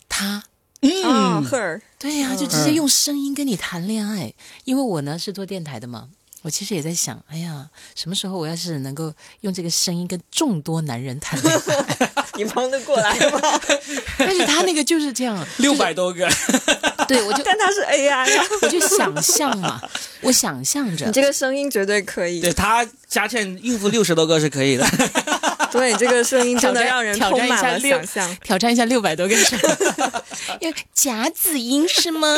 S3: 他？
S2: 啊
S1: 嗯
S2: ，，Her，
S3: 对呀、就直接用声音跟你谈恋爱。因为我呢是做电台的嘛，我其实也在想，哎呀，什么时候我要是能够用这个声音跟众多男人谈恋爱？
S2: 你忙得过来吗？
S3: 但是他那个就是这样，
S1: 六百多个，
S3: 对我就
S2: 但他是 AI 啊，
S3: 我就想象嘛，我想象着
S2: 你，这个声音绝对可以。
S1: 对他佳倩应付六十多个是可以的。
S2: 对，这个声音真的让人
S3: 挑战
S2: 充满了
S3: 一下六
S2: 想象。
S3: 挑战一下六百多个人，因为夹子音是吗？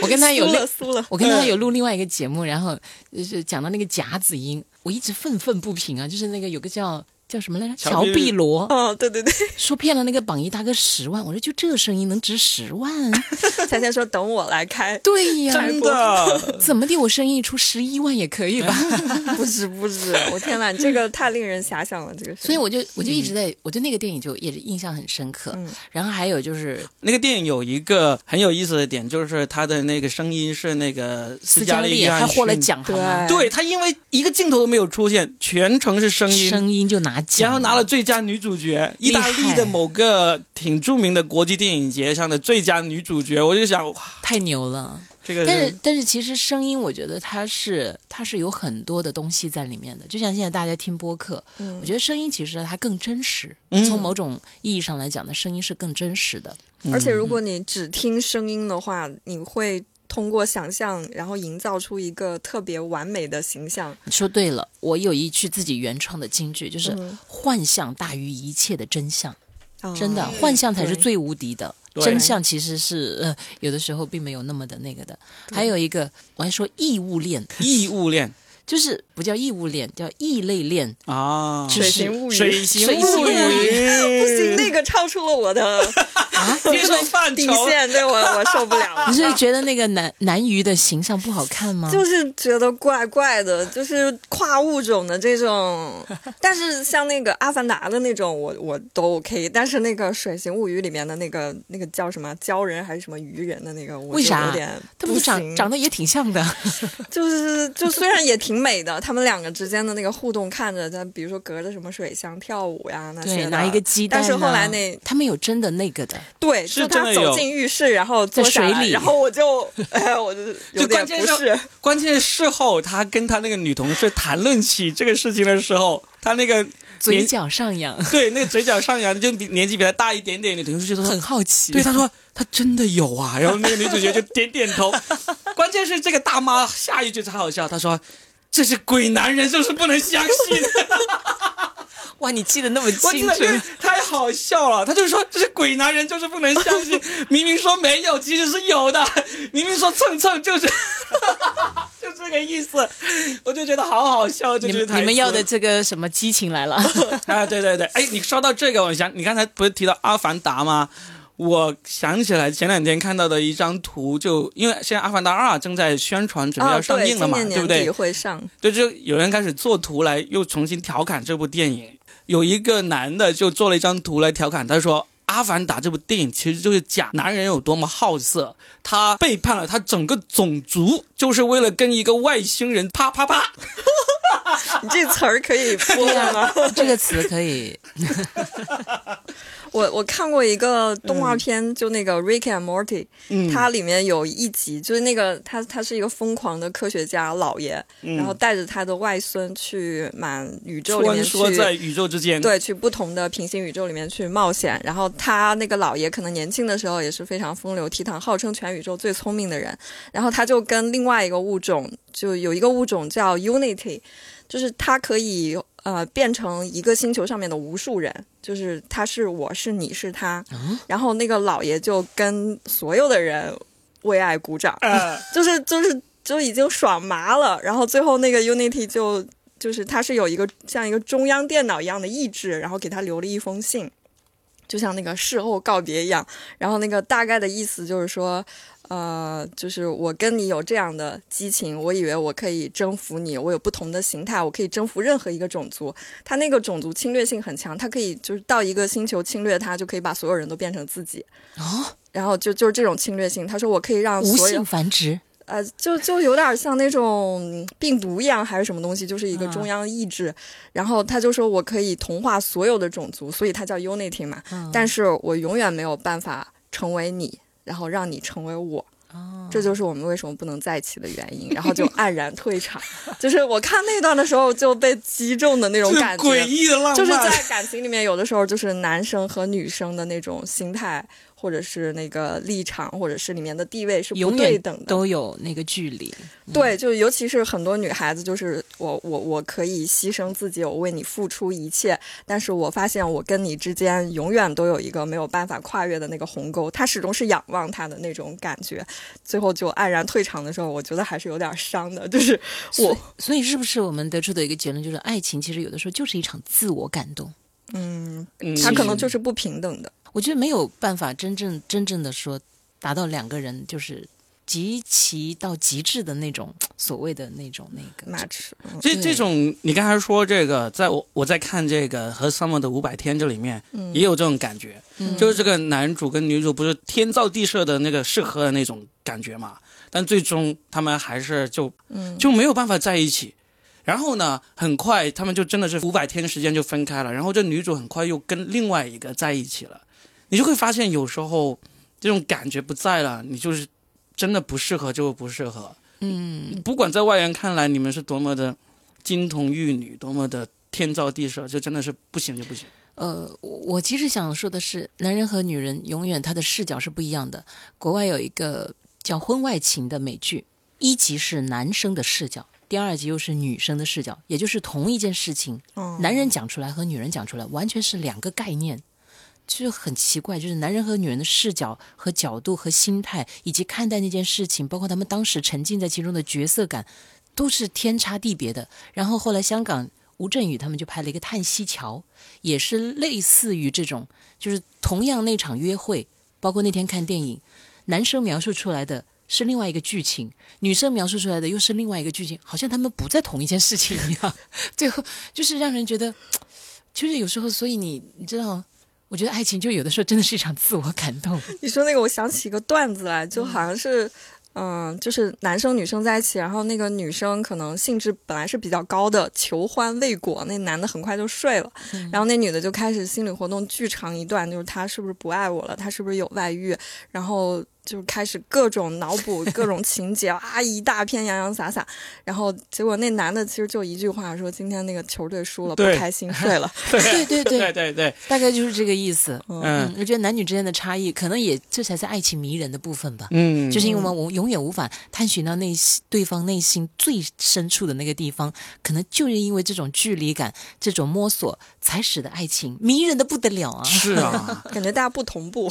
S3: 我跟他有
S2: 酥
S3: 另
S2: 了酥了，
S3: 我跟他有录另外一个节目，然后就是讲到那个夹子音，我一直愤愤不平啊，就是那个有个叫叫什么来着，乔
S1: 乔碧
S3: 碧罗。
S2: 哦，对对对，
S3: 说骗了那个榜一大哥十万，我说就这声音能值十万？
S2: 夏天说等我来开，
S3: 对呀，
S1: 真的，
S3: 怎么地，我生意出十一万也可以吧？
S2: 不止不止，我天呐，这个太令人遐想了，这个。
S3: 所以我就我就一直在，我对那个电影就也是印象很深刻。
S2: 嗯。
S3: 然后还有就是
S1: 那个电影有一个很有意思的点，就是他的那个声音是那个
S3: 斯嘉丽还获了奖，
S2: 对
S1: 对他，因为一个镜头都没有出现，全程是声音，
S3: 声音就拿奖，
S1: 然后拿了最佳女主角，意大利的某个挺著名的国际电影节上的最佳女主角，我就想，哇，
S3: 太牛了。
S1: 这个
S3: 但是但是其实声音，我觉得它是它是有很多的东西在里面的。就像现在大家听播客，
S2: 嗯
S3: 我觉得声音其实它更真实。
S1: 嗯
S3: 从某种意义上来讲呢，声音是更真实的。
S2: 而且如果你只听声音的话，你会通过想象，然后营造出一个特别完美的形象。
S3: 你说对了，我有一句自己原创的金句，就是
S2: 嗯。
S3: 幻象大于一切的真相。
S2: 哦。
S3: 真的，幻象才是最无敌的，
S1: 对。
S3: 真相其实是呃有的时候并没有那么的那个的。还有一个，我还说异物恋，
S1: 异物恋
S3: 就是不叫异物恋，叫异类恋。
S1: 啊，
S3: 就是
S2: 水形物语，
S1: 水形
S3: 物
S1: 物语，
S2: 不行，那个超出了我的
S3: 啊，
S1: 接受范畴。
S2: 底线，对我我受不了了。
S3: 你是觉得那个男男鱼的形象不好看吗？
S2: 就是觉得怪怪的，就是跨物种的这种。但是像那个《阿凡达》的那种，我我都 OK。但是那个《水形物语》里面的那个那个叫什么鲛人还是什么鱼人的那个，我就
S3: 为啥
S2: 有点
S3: 他们长长得也挺像的，
S2: 就是就虽然也挺美的，他们两个之间的那个互动，看着在比如说隔着什么水箱跳舞呀那些，的
S3: 拿一个鸡蛋、啊。
S2: 但是后来那
S3: 他们有真的那个的，
S2: 对，
S1: 是
S2: 就他走进浴室，然后坐
S3: 水里
S2: 然后我就哎，我就有点
S1: 就关键是。关键事后他跟他那个女同事谈论起这个事情的时候，他那个
S3: 嘴角上扬，
S1: 对那个嘴角上扬，就比年纪比他大一点点的女同事就说
S3: 很好奇。
S1: 对，他说他真的有啊，然后那个女主角就点点头。关键是这个大妈下一句才好笑，她说：“这是鬼男人，就是不能相信。
S3: 哇，你记得那么”清楚
S1: 太好笑了，他就说这是鬼男人，就是不能相信。明明说没有，其实是有的；明明说蹭蹭，就是 就这个意思。我就觉得好好笑，就
S3: 你
S1: 觉得
S3: 们你们要的这个什么激情来了？
S1: 啊，对对对，哎，你说到这个，我想你刚才不是提到《阿凡达》吗？我想起来前两天看到的一张图，就因为现在《阿凡达二》正在宣传，准备
S2: 啊，
S1: 要上，映了嘛，
S2: 今年年
S1: 不对？
S2: 会上。
S1: 对，就有人开始做图来又重新调侃这部电影。有一个男的就做了一张图来调侃，他说。《阿凡达》这部电影其实就是讲男人有多么好色，他背叛了他整个种族，就是为了跟一个外星人啪啪啪。
S2: 你这词儿可以播了吗？
S3: 这个词可以，
S2: 我我看过一个动画片，就那个《Rick and Morty》，
S1: 嗯，
S2: 它里面有一集，就是那个他他是一个疯狂的科学家老爷，
S1: 嗯
S2: 然后带着他的外孙去满宇宙里面去
S1: 梭在宇宙之间。
S2: 对，去不同的平行宇宙里面去冒险。然后他那个老爷可能年轻的时候也是非常风流倜傥，号称全宇宙最聪明的人。然后他就跟另外一个物种，就有一个物种叫 Unity，就是它可以呃变成一个星球上面的无数人，就是他是我是你是他。然后那个老爷就跟所有的人为爱鼓掌。
S1: 呃，
S2: 就是就是就已经爽麻了，然后最后那个 Unity 就就是他是有一个像一个中央电脑一样的意志，然后给他留了一封信，就像那个事后告别一样，然后那个大概的意思就是说。呃，就是我跟你有这样的激情，我以为我可以征服你，我有不同的形态，我可以征服任何一个种族。他那个种族侵略性很强，他可以就是到一个星球侵略他，就可以把所有人都变成自己。
S3: 哦，
S2: 然后就就是这种侵略性，他说我可以让
S3: 无
S2: 所有
S3: 性繁殖，
S2: 呃，就就有点像那种病毒一样，还是什么东西，就是一个
S3: 嗯
S2: 中央意志。然后他就说我可以同化所有的种族，所以他叫 Unity 嘛。
S3: 嗯
S2: 但是我永远没有办法成为你，然后让你成为我。
S3: 哦，
S2: 这就是我们为什么不能在一起的原因，然后就黯然退场。就是我看那段的时候就被击中的那种感觉，
S1: 诡异的浪漫，
S2: 就是在感情里面，有的时候就是男生和女生的那种心态，或者是那个立场，或者是里面的地位是不对等的。
S3: 都有那个距离。
S2: 对，就尤其是很多女孩子，就是我我我可以牺牲自己，我为你付出一切，但是我发现我跟你之间永远都有一个没有办法跨越的那个鸿沟，他始终是仰望他的那种感觉，最后就黯然退场的时候，我觉得还是有点伤的，就是 我
S3: 所以是不是我们得出的一个结论就是，爱情其实有的时候就是一场自我感动？
S2: 嗯，
S1: 嗯
S2: 他可能就是不平等的。
S3: 我觉得没有办法真正真正的说达到两个人就是极其到极致的那种所谓的那种那个
S2: 嗯
S3: 对
S1: 这这种你刚才说这个，在我我在看这个和 Summer 的五百天这里面，
S2: 嗯
S1: 也有这种感觉，
S3: 嗯
S1: 就是这个男主跟女主不是天造地设的那个适合的那种感觉嘛，但最终他们还是就
S2: 嗯
S1: 就没有办法在一起。然后呢，很快他们就真的是五百天时间就分开了。然后这女主很快又跟另外一个在一起了，你就会发现有时候这种感觉不在了，你就是真的不适合就不适合。
S3: 嗯
S1: 不管在外人看来你们是多么的金童玉女，多么的天造地设，就真的是不行就不行。
S3: 呃，我我其实想说的是，男人和女人永远他的视角是不一样的。国外有一个叫《婚外情》的美剧，一集是男生的视角，第二集又是女生的视角，也就是同一件事情，
S2: 哦
S3: 男人讲出来和女人讲出来完全是两个概念，就是很奇怪，就是男人和女人的视角和角度和心态，以及看待那件事情，包括他们当时沉浸在其中的角色感，都是天差地别的。然后后来香港吴镇宇他们就拍了一个《叹息桥》，也是类似于这种，就是同样那场约会，包括那天看电影，男生描述出来的。是另外一个剧情，女生描述出来的又是另外一个剧情，好像他们不在同一件事情一样。最后就是让人觉得，就是有时候，所以你你知道，我觉得爱情就有的时候真的是一场自我感动。
S2: 你说那个，我想起一个段子来，就好像是，嗯、就是男生女生在一起，然后那个女生可能兴致本来是比较高的，求欢未果，那男的很快就睡了，然后那女的就开始心理活动巨长一段，就是他是不是不爱我了，他是不是有外遇，然后。就开始各种脑补各种情节啊，一大片洋洋洒洒，然后结果那男的其实就一句话说：“今天那个球队输了，不开心，睡了。
S3: 对对对
S1: 对对对，
S3: 大概就是这个意思。
S1: 嗯
S3: 嗯，我觉得男女之间的差异，可能也这才是爱情迷人的部分吧。
S1: 嗯，
S3: 就是因为我们永远无法探寻到内心对方内心最深处的那个地方，可能就是因为这种距离感、这种摸索，才使得爱情迷人的不得了啊！
S1: 是啊，
S2: 感觉大家不同步，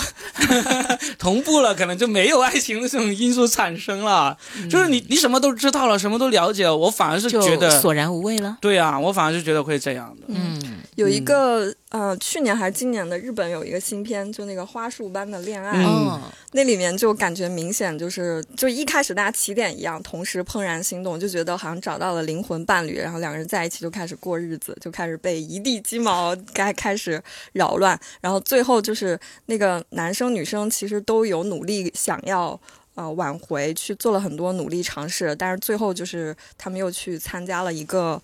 S1: 同步了，可能就没有爱情的这种因素产生了。就是你你什么都知道了，什么都了解了，我反而是觉得，
S3: 索然无味了。
S1: 对啊，我反而是觉得会这样的。
S3: 嗯，
S2: 有一个、呃，去年还是今年的日本有一个新片，就那个花束般的恋爱，那里面就感觉明显就是，就一开始大家起点一样，同时怦然心动，就觉得好像找到了灵魂伴侣，然后两个人在一起就开始过日子，就开始被一地鸡毛该开始扰乱，然后最后就是那个男生女生其实都有努力想要。呃，挽回去做了很多努力尝试，但是最后就是他们又去参加了一个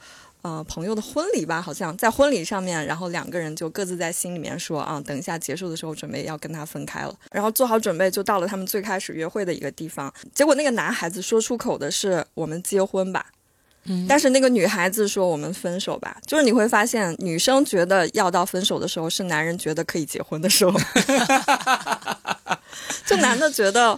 S2: 呃朋友的婚礼吧，好像在婚礼上面，然后两个人就各自在心里面说啊，等一下结束的时候准备要跟他分开了，然后做好准备就到了他们最开始约会的一个地方，结果那个男孩子说出口的是我们结婚吧。
S3: 嗯
S2: 但是那个女孩子说我们分手吧，就是你会发现，女生觉得要到分手的时候，是男人觉得可以结婚的时候。就男的觉得，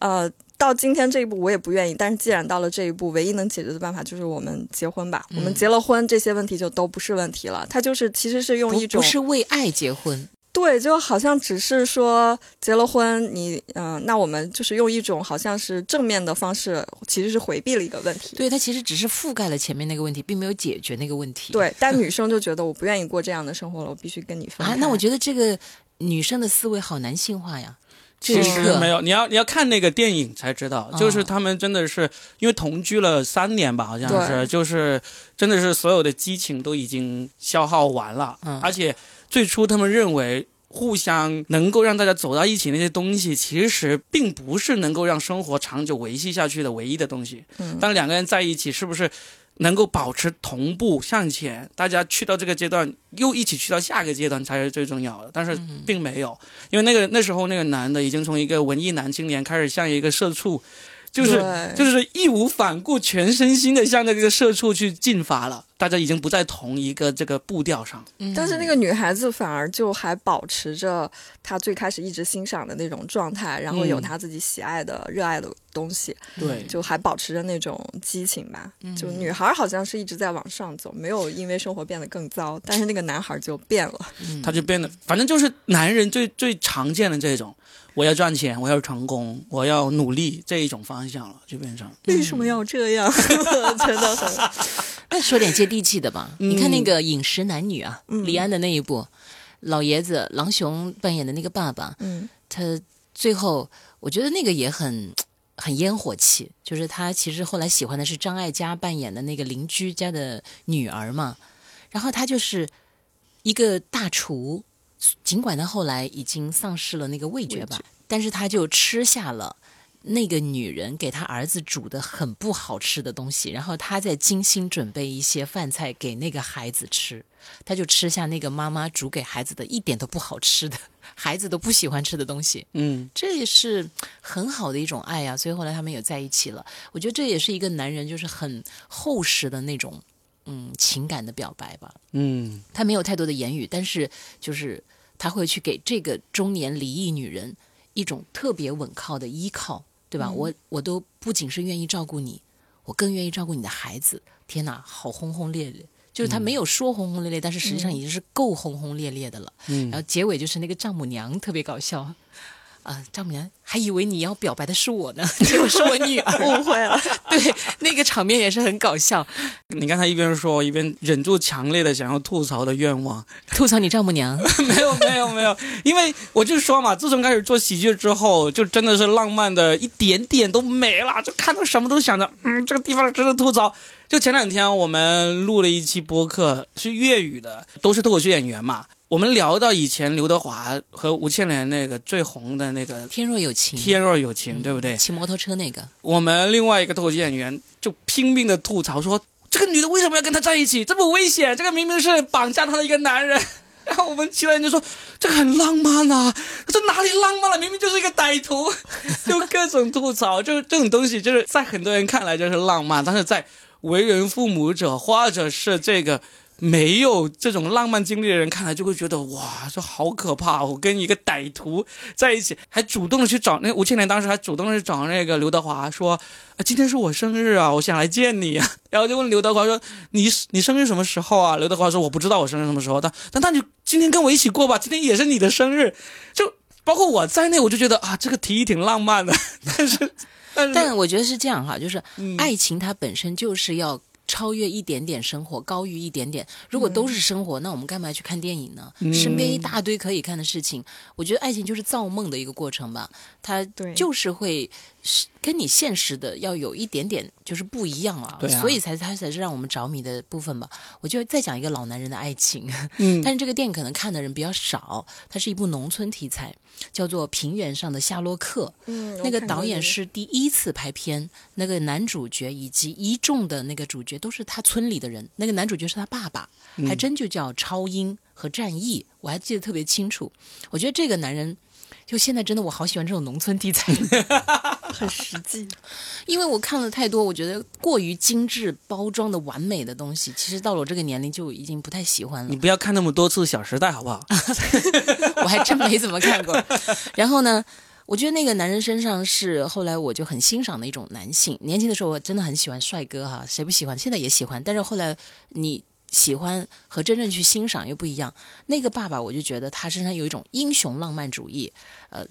S2: 呃，到今天这一步我也不愿意，但是既然到了这一步，唯一能解决的办法就是我们结婚吧。我们结了婚，这些问题就都不是问题了。他就是其实是用一种
S3: 不不是为爱结婚，
S2: 对，就好像只是说结了婚，你嗯、呃那我们就是用一种好像是正面的方式，其实是回避了一个问题。
S3: 对他其实只是覆盖了前面那个问题，并没有解决那个问题。
S2: 对，但女 生就觉得我不愿意过这样的生活了，我必须跟你分开。
S3: 啊，那我觉得这个女生的思维好男性化呀。
S1: 其实没有，你要你要看那个电影才知道，
S3: 哦
S1: 就是他们真的是因为同居了三年吧，好像是，就是真的是所有的激情都已经消耗完了，
S3: 嗯
S1: 而且最初他们认为。互相能够让大家走到一起那些东西，其实并不是能够让生活长久维系下去的唯一的东西。
S2: 嗯
S1: 当两个人在一起，是不是能够保持同步向前，大家去到这个阶段，又一起去到下一个阶段才是最重要的。但是并没有，因为那个那时候那个男的已经从一个文艺男青年开始向一个社畜，就是就是义无反顾、全身心的向这个社畜去进发了。大家已经不在同一个这个步调上。
S2: 但是那个女孩子反而就还保持着她最开始一直欣赏的那种状态，然后有
S1: 嗯
S2: 她自己喜爱的、热爱的东西，
S1: 对，
S2: 就还保持着那种激情吧。就女孩好像是一直在往上走，没有因为生活变得更糟，但是那个男孩就变了。
S1: 他就变得，反正就是男人最最常见的这种，我要赚钱，我要成功，我要努力这一种方向了，就变成。
S2: 为什么要这样？真的很
S3: 那说点接地气的吧，
S1: 嗯。
S3: 你看那个《饮食男女》啊，
S2: 嗯。
S3: 李安的那一部，老爷子郎雄扮演的那个爸爸，
S2: 嗯。
S3: 他最后我觉得那个也很很烟火气，就是他其实后来喜欢的是张艾嘉扮演的那个邻居家的女儿嘛，然后他就是一个大厨，尽管他后来已经丧失了那个味觉吧，但是他就吃下了。那个女人给他儿子煮的很不好吃的东西，然后他再精心准备一些饭菜给那个孩子吃，他就吃下那个妈妈煮给孩子的一点都不好吃的，孩子都不喜欢吃的东西。
S1: 嗯，
S3: 这也是很好的一种爱呀、所以后来他们也在一起了。我觉得这也是一个男人就是很厚实的那种嗯情感的表白吧。
S1: 嗯，
S3: 他没有太多的言语，但是就是他会去给这个中年离异女人一种特别稳靠的依靠，对吧？我我都不仅是愿意照顾你，我更愿意照顾你的孩子。天哪，好轰轰烈烈！就是他没有说轰轰烈烈，但是实际上已经是够轰轰烈烈的了。
S1: 嗯
S3: 然后结尾就是那个丈母娘特别搞笑。啊，丈母娘还以为你要表白的是我呢，结果是我女儿。
S2: 误会了。
S3: 对，那个场面也是很搞笑，
S1: 你刚才一边说一边忍住强烈的想要吐槽的愿望，
S3: 吐槽你丈母娘。
S1: 没有没有没有，因为我就说嘛，自从开始做喜剧之后，就真的是浪漫的一点点都没了，就看到什么都想着，嗯，这个地方值得吐槽。就前两天我们录了一期播客，是粤语的，都是脱口秀演员嘛。我们聊到以前刘德华和吴倩莲那个最红的那个《
S3: 天若有情，
S1: 天若有情》，对不对？
S3: 骑摩托车那个，
S1: 我们另外一个脱口秀演员就拼命的吐槽说，这个女的为什么要跟他在一起？这么危险！这个明明是绑架他的一个男人。然后我们其他人就说这个很浪漫啊，这哪里浪漫了？明明就是一个歹徒，就各种吐槽。就是这种东西，就是在很多人看来就是浪漫，但是在为人父母者或者是这个。没有这种浪漫经历的人看来就会觉得哇，这好可怕！我跟一个歹徒在一起，还主动的去找那吴倩莲，当时还主动的去找那个刘德华说，啊，今天是我生日啊，我想来见你。然后就问刘德华说，你你生日什么时候啊？刘德华说我不知道我生日什么时候，但但那你今天跟我一起过吧，今天也是你的生日，就包括我在内，我就觉得啊，这个提议挺浪漫的，但是但
S3: 但我觉得是这样哈，就是爱情它本身就是要超越一点点生活，高于一点点。如果都是生活，那我们干嘛去看电影呢？
S1: 嗯
S3: 身边一大堆可以看的事情，我觉得爱情就是造梦的一个过程吧。它就是会是跟你现实的要有一点点就是不一样啊，
S1: 对啊
S3: 所以才它才是让我们着迷的部分吧。我就再讲一个老男人的爱情，
S1: 嗯
S3: 但是这个电影可能看的人比较少，它是一部农村题材，叫做《平原上的夏洛克》。
S2: 嗯，
S3: 那个导演是第一次拍片，那个男主角以及一众的那个主角都是他村里的人，那个男主角是他爸爸，还真就叫超英和战役，我还记得特别清楚。我觉得这个男人，就现在真的我好喜欢这种农村题材，
S2: 很实际。
S3: 因为我看了太多，我觉得过于精致包装的完美的东西，其实到了我这个年龄就已经不太喜欢了
S1: 你。不要看那么多次《小时代》好不好？
S3: 我还真没怎么看过。然后呢，我觉得那个男人身上是后来我就很欣赏的一种男性。年轻的时候我真的很喜欢帅哥哈，谁不喜欢？现在也喜欢，但是后来你。喜欢和真正去欣赏又不一样。那个爸爸，我就觉得他身上有一种英雄浪漫主义。呃，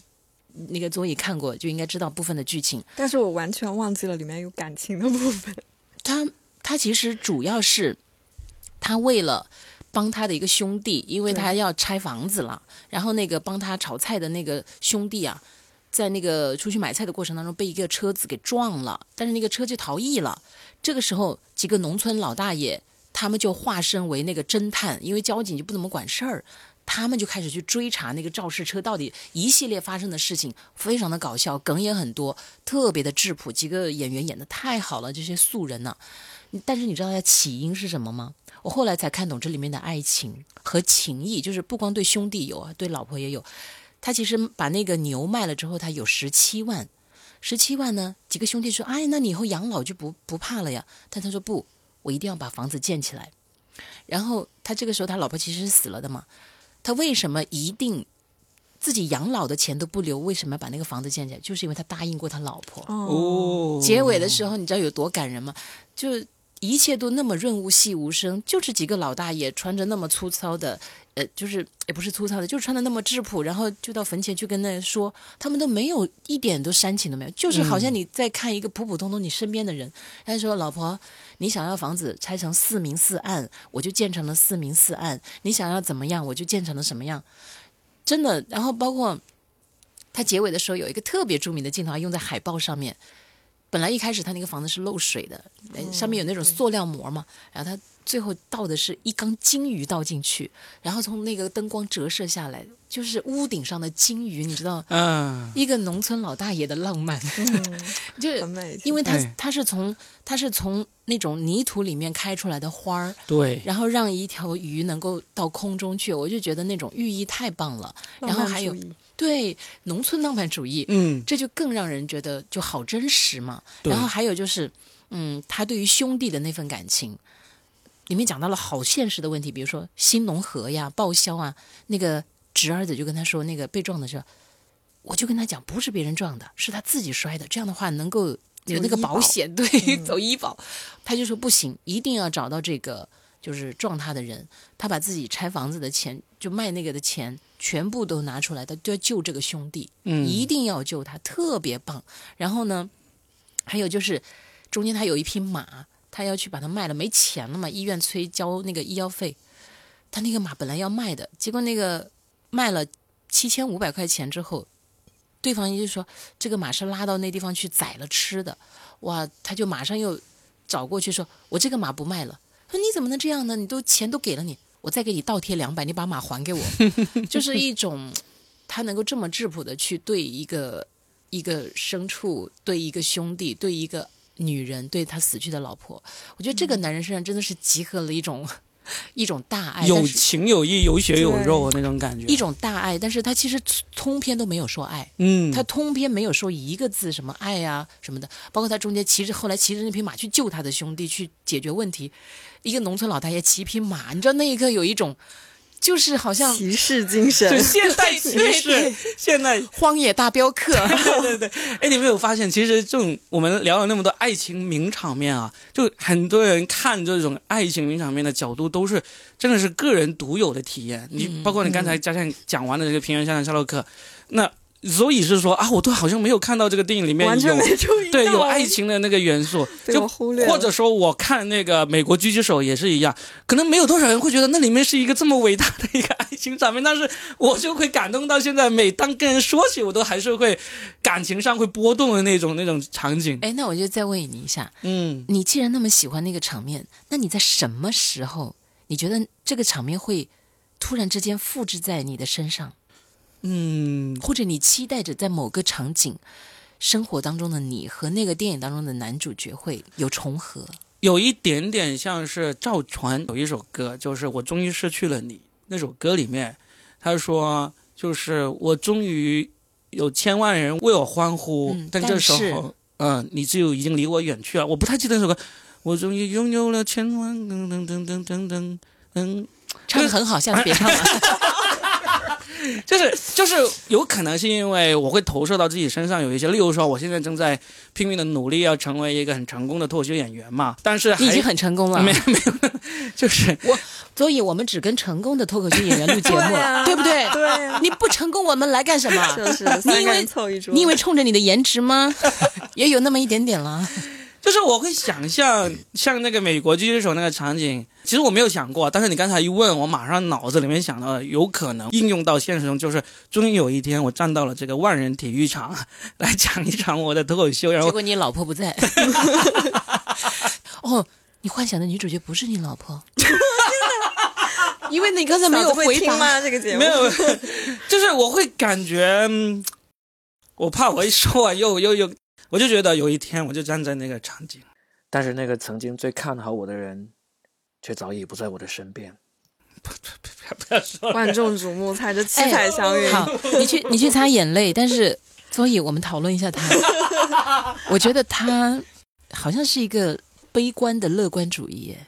S3: 那个综艺看过就应该知道部分的剧情。
S2: 但是我完全忘记了里面有感情的部分。
S3: 他他其实主要是他为了帮他的一个兄弟，因为他要拆房子了，然后那个帮他炒菜的那个兄弟啊，在那个出去买菜的过程当中被一个车子给撞了，但是那个车就逃逸了。这个时候，几个农村老大爷他们就化身为那个侦探，因为交警就不怎么管事儿。他们就开始去追查那个肇事车到底一系列发生的事情，非常的搞笑，梗也很多，特别的质朴，几个演员演的太好了，这些素人呐、但是你知道它起因是什么吗？我后来才看懂这里面的爱情和情谊，就是不光对兄弟有，对老婆也有。他其实把那个牛卖了之后，他有十七万，十七万呢，几个兄弟说：“哎，那你以后养老就不不怕了呀？”但他说：“不，我一定要把房子建起来。”然后他这个时候他老婆其实是死了的嘛，他为什么一定自己养老的钱都不留？为什么要把那个房子建起来？就是因为他答应过他老婆。
S1: 哦，
S3: 结尾的时候，你知道有多感人吗？就一切都那么润物细无声，就是几个老大爷穿着那么粗糙的，呃，就是也不是粗糙的，就是穿的那么质朴，然后就到坟前去跟那说，他们都没有一点都煽情都没有，就是好像你在看一个普普通通你身边的人。他就说：“老婆，你想要房子拆成四明四暗，我就建成了四明四暗；你想要怎么样，我就建成了什么样。”真的，然后包括他结尾的时候有一个特别著名的镜头，还用在海报上面。本来一开始他那个房子是漏水的，呃上面有那种塑料膜嘛，然后他最后倒的是一缸金鱼倒进去，然后从那个灯光折射下来，就是屋顶上的金鱼，你知道，
S1: 嗯，
S3: 一个农村老大爷的浪漫，就是因为他
S1: 哎
S3: 他是从他是从那种泥土里面开出来的花儿，
S1: 对，
S3: 然后让一条鱼能够到空中去，我就觉得那种寓意太棒了。然后还有对农村浪漫主义，
S1: 嗯，
S3: 这就更让人觉得就好真实嘛。然后还有就是，嗯，他对于兄弟的那份感情，里面讲到了好现实的问题，比如说新农合呀、报销啊，那个侄儿子就跟他说，那个被撞的时候，我就跟他讲，不是别人撞的，是他自己摔的，这样的话能够有那个
S2: 保
S3: 保险，对，走医保。他就说不行，一定要找到这个就是撞他的人，他把自己拆房子的钱，就卖那个的钱。全部都拿出来，他就要救这个兄弟，
S1: 嗯
S3: 一定要救他，特别棒。然后呢，还有就是中间他有一匹马，他要去把它卖了，没钱了嘛，医院催交那个医药费，他那个马本来要卖的，结果那个卖了七千五百块钱之后，对方就说这个马是拉到那地方去宰了吃的，哇，他就马上又找过去说，我这个马不卖了。说你怎么能这样呢？你都钱都给了你，我再给你倒贴两百，你把马还给我，就是一种他能够这么质朴的去对一个一个牲畜，对一个兄弟，对一个女人，对他死去的老婆，我觉得这个男人身上真的是集合了一种 一种大爱，
S1: 有情有义，有血有肉那种感觉，
S3: 一种大爱，但是他其实通篇都没有说爱。
S1: 嗯，
S3: 他通篇没有说一个字什么爱呀、什么的，包括他中间骑着后来骑着那匹马去救他的兄弟，去解决问题。一个农村老大爷骑一匹马，你知道那一刻有一种，就是好像
S2: 骑士精神
S1: 就，现代骑士 现代
S3: 荒野大镖客。
S1: 对对对，哎，你有没有发现，其实这种我们聊了那么多爱情名场面啊，就很多人看这种爱情名场面的角度，都是真的是个人独有的体验。你包括你刚才嘉倩讲完的这个《平原上的夏洛克》，那所以是说啊，我都好像没有看到这个电影里面有对有爱情的那个元素，就
S2: 忽略
S1: 或者说我看那个《美国狙击手》也是一样，可能没有多少人会觉得那里面是一个这么伟大的一个爱情场面，但是我就会感动到现在，每当跟人说起，我都还是会感情上会波动的那种那种场景。
S3: 哎，那我就再问你一下，
S1: 嗯，
S3: 你既然那么喜欢那个场面，那你在什么时候你觉得这个场面会突然之间复制在你的身上？
S1: 嗯，
S3: 或者你期待着在某个场景、生活当中的你和那个电影当中的男主角会有重合？
S1: 有一点点像是赵传有一首歌，就是《我终于失去了你》那首歌里面，他说就是我终于有千万人为我欢呼，
S3: 嗯
S1: 但这时候，嗯、你就已经离我远去了。我不太记得那首歌。我终于拥有了千万噔噔噔噔噔噔噔，
S3: 唱的很好，下次别唱了。
S1: 就是就是有可能是因为我会投射到自己身上有一些，例如说我现在正在拼命的努力要成为一个很成功的脱口秀演员嘛，但是
S3: 你已经很成功了，
S1: 没没有，就是我
S3: 所以我们只跟成功的脱口秀演员录节目
S2: 对啊
S3: 了，对不对？
S2: 对呀，
S3: 你不成功，我们来干什么？
S2: 就是
S3: 你以为
S2: 三人凑一桌，
S3: 你以为冲着你的颜值吗？也有那么一点点了。
S1: 就是我会想象像那个美国狙击手那个场景，其实我没有想过，但是你刚才一问，我马上脑子里面想到了，有可能应用到现实中，就是终于有一天我站到了这个万人体育场 来讲一场我的脱口秀，然后
S3: 结果你老婆不在。哦，你幻想的女主角不是你老婆，因为你刚才没有回答。
S2: 听吗？这个节目
S1: 没有，就是我会感觉，嗯我怕我一说完又又又，我就觉得有一天我就站在那个场景，
S4: 但是那个曾经最看好我的人，却早已不在我的身边。
S1: 不要说了
S2: 万众瞩目，踩着七彩祥云。
S3: 好，你去你去擦眼泪，但是所以我们讨论一下他。我觉得他好像是一个悲观的乐观主义耶，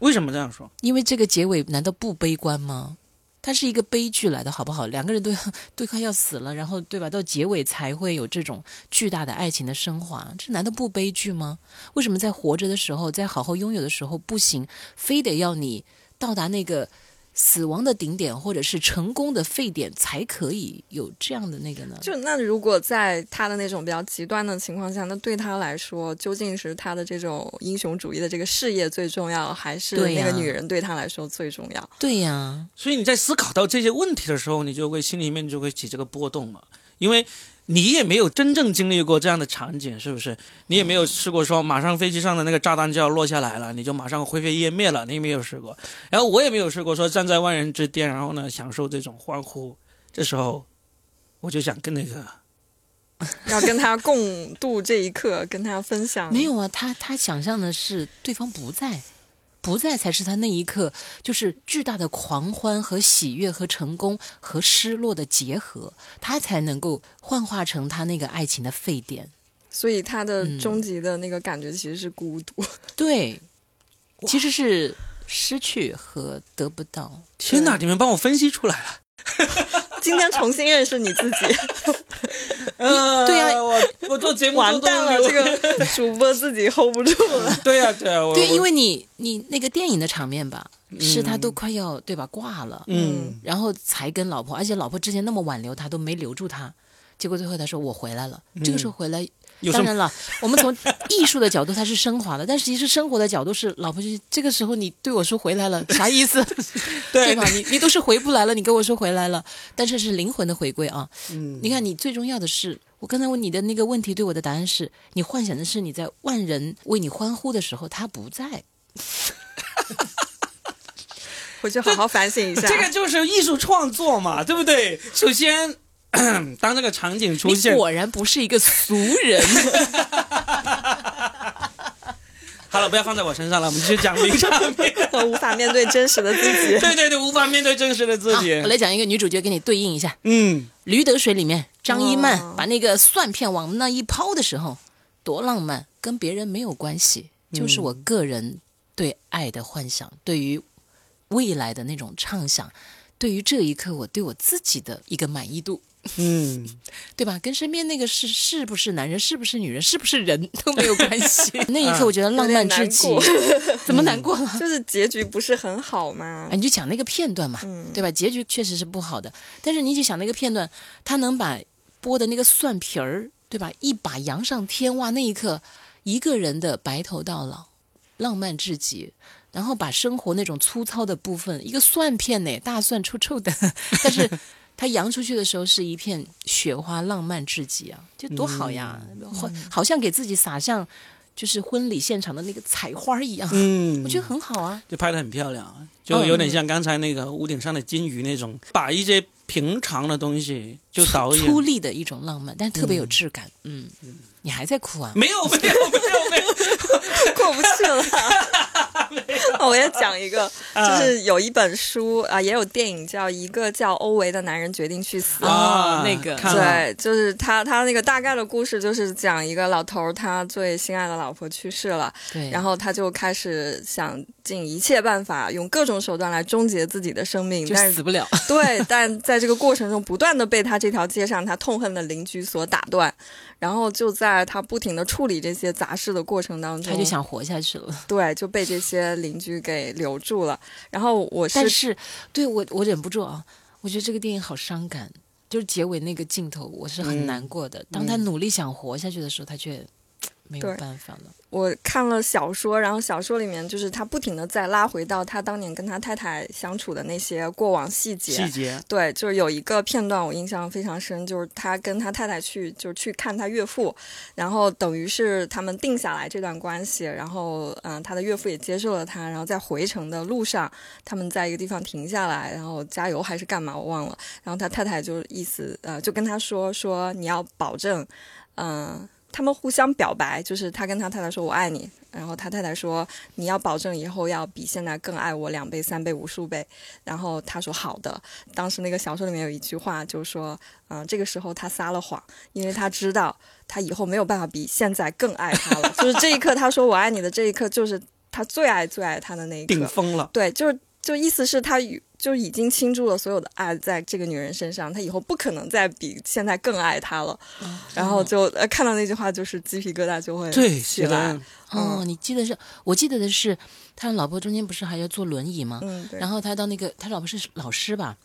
S1: 为什么这样说？
S3: 因为这个结尾难道不悲观吗？它是一个悲剧来的，好不好？两个人都要 都快要死了，然后对吧？到结尾才会有这种巨大的爱情的升华，这难道不悲剧吗？为什么在活着的时候，在好好拥有的时候不行，非得要你到达那个死亡的顶点，或者是成功的沸点，才可以有这样的那个呢？
S2: 就那如果在他的那种比较极端的情况下，那对他来说，究竟是他的这种英雄主义的这个事业最重要，还是那个女人对他来说最重要？
S3: 对呀、
S1: 所以你在思考到这些问题的时候，你就会心里面就会起这个波动嘛，因为你也没有真正经历过这样的场景，是不是？你也没有试过说马上飞机上的那个炸弹就要落下来了，你就马上灰飞烟灭了，你也没有试过。然后我也没有试过说站在万人之巅，然后呢享受这种欢呼。这时候我就想跟那个
S2: 要跟他共度这一刻，跟他分享。
S3: 没有啊，他他想象的是对方不在，不在才是他那一刻就是巨大的狂欢和喜悦和成功和失落的结合，他才能够幻化成他那个爱情的沸点。
S2: 所以他的
S3: 嗯
S2: 终极的那个感觉其实是孤独。
S3: 对，其实是失去和得不到。
S1: 天哪，你们帮我分析出来了。
S2: 今天重新认识你自己，
S1: 嗯，
S3: 对啊
S1: 我我做节目
S2: 完蛋了，这个主播自己 hold 不住了。
S1: 对呀、对呀、我
S3: 对，因为你你那个电影的场面吧，是他都快要对吧挂了，
S1: 嗯。
S3: 然后才跟老婆，而且老婆之前那么挽留他都没留住他，结果最后他说我回来了，这个时候回来当然了，我们从艺术的角度它是升华的，但其实生活的角度是，老婆就是这个时候你对我说回来了，啥意思？
S1: 对
S3: 吧？你你都是回不来了，你跟我说回来了，但是是灵魂的回归啊。
S1: 嗯
S3: 你看，你最重要的是，我刚才问你的那个问题，对我的答案是你幻想的是你在万人为你欢呼的时候，他不在。
S2: 回去好好反省一下。
S1: 这个就是艺术创作嘛，对不对？首先，当这个场景出现，
S3: 果然不是一个俗人。
S1: 好了，不要放在我身上了，我们继续讲名场面。
S2: 无法面对真实的自己。
S1: 对对对，无法面对真实的自，己
S3: 我。来讲一个女主角，给你对应一下。
S1: 嗯，《
S3: 驴得水》里面，张一曼
S2: 哦
S3: 把那个蒜片往那一抛的时候，多浪漫，跟别人没有关系，就是我个人对爱的幻想，对于未来的那种畅想，对于这一刻我对我自己的一个满意度，
S1: 嗯，
S3: 对吧？跟身边那个是是不是男人，是不是女人，是不是人都没有关系。那一刻我觉得浪漫至极 怎么难过了？
S2: 就是结局不是很好嘛
S3: 哎，。你就讲那个片段嘛，
S2: 嗯
S3: 对吧？结局确实是不好的，但是你就想那个片段，他能把剥的那个蒜皮儿，对吧？一把扬上天，哇！那一刻，一个人的白头到老，浪漫至极。然后把生活那种粗糙的部分，一个蒜片呢，大蒜臭臭的，但是它扬出去的时候是一片雪花，浪漫至极啊，就多好呀！好，好像给自己撒上就是婚礼现场的那个彩花一样，
S1: 嗯
S3: 我觉得很好啊。
S1: 就拍的很漂亮，就有点像刚才那个屋顶上的金鱼那种，把一些平常的东西就导演。
S3: 粗粝的一种浪漫，但特别有质感。嗯，你还在哭啊？
S1: 没有没有没有没有，
S2: 过不去了。我也讲一个，就是有一本书啊、也有电影叫《一个叫欧维的男人决定去死》。
S1: 啊，
S3: 那个
S2: 对，就是他他那个大概的故事就是讲一个老头儿，他最心爱的老婆去世了，
S3: 对，
S2: 然后他就开始想尽一切办法，用各种手段来终结自己的生命，但是
S3: 死不了。
S2: 对，但在这个过程中，不断的被他这条街上他痛恨的邻居所打断，然后就在他不停的处理这些杂事的过程当中，
S3: 他就想活下去了。
S2: 对就被这些邻居给留住了。然后我是
S3: 但是，对我我忍不住啊，我觉得这个电影好伤感，就是结尾那个镜头，我是很难过的。当他努力想活下去的时候，他却没有办法了。
S2: 我看了小说，然后小说里面就是他不停的在拉回到他当年跟他太太相处的那些过往细节。
S1: 细节，
S2: 对，就是有一个片段我印象非常深，就是他跟他太太去，就是去看他岳父，然后等于是他们定下来这段关系，然后嗯，他的岳父也接受了他，然后在回程的路上，他们在一个地方停下来，然后加油还是干嘛我忘了，然后他太太就意思呃就跟他说说你要保证，嗯、他们互相表白，就是他跟他太太说我爱你，然后他太太说你要保证以后要比现在更爱我两倍、三倍、无数倍，然后他说好的。当时那个小说里面有一句话，就是说，嗯、这个时候他撒了谎，因为他知道他以后没有办法比现在更爱他了。就是这一刻，他说我爱你的这一刻，就是他最爱最爱他的那一刻。
S1: 顶峰了。
S2: 对，就是就意思是他与就已经倾注了所有的爱在这个女人身上，他以后不可能再比现在更爱她了。然后就呃看到那句话，就是鸡皮疙瘩就会
S1: 对，
S2: 起
S1: 写的
S2: 来。
S3: 哦，你记得是？我记得的是，他老婆中间不是还要坐轮椅吗？
S2: 嗯，对。
S3: 然后他到那个，他老婆是老师吧？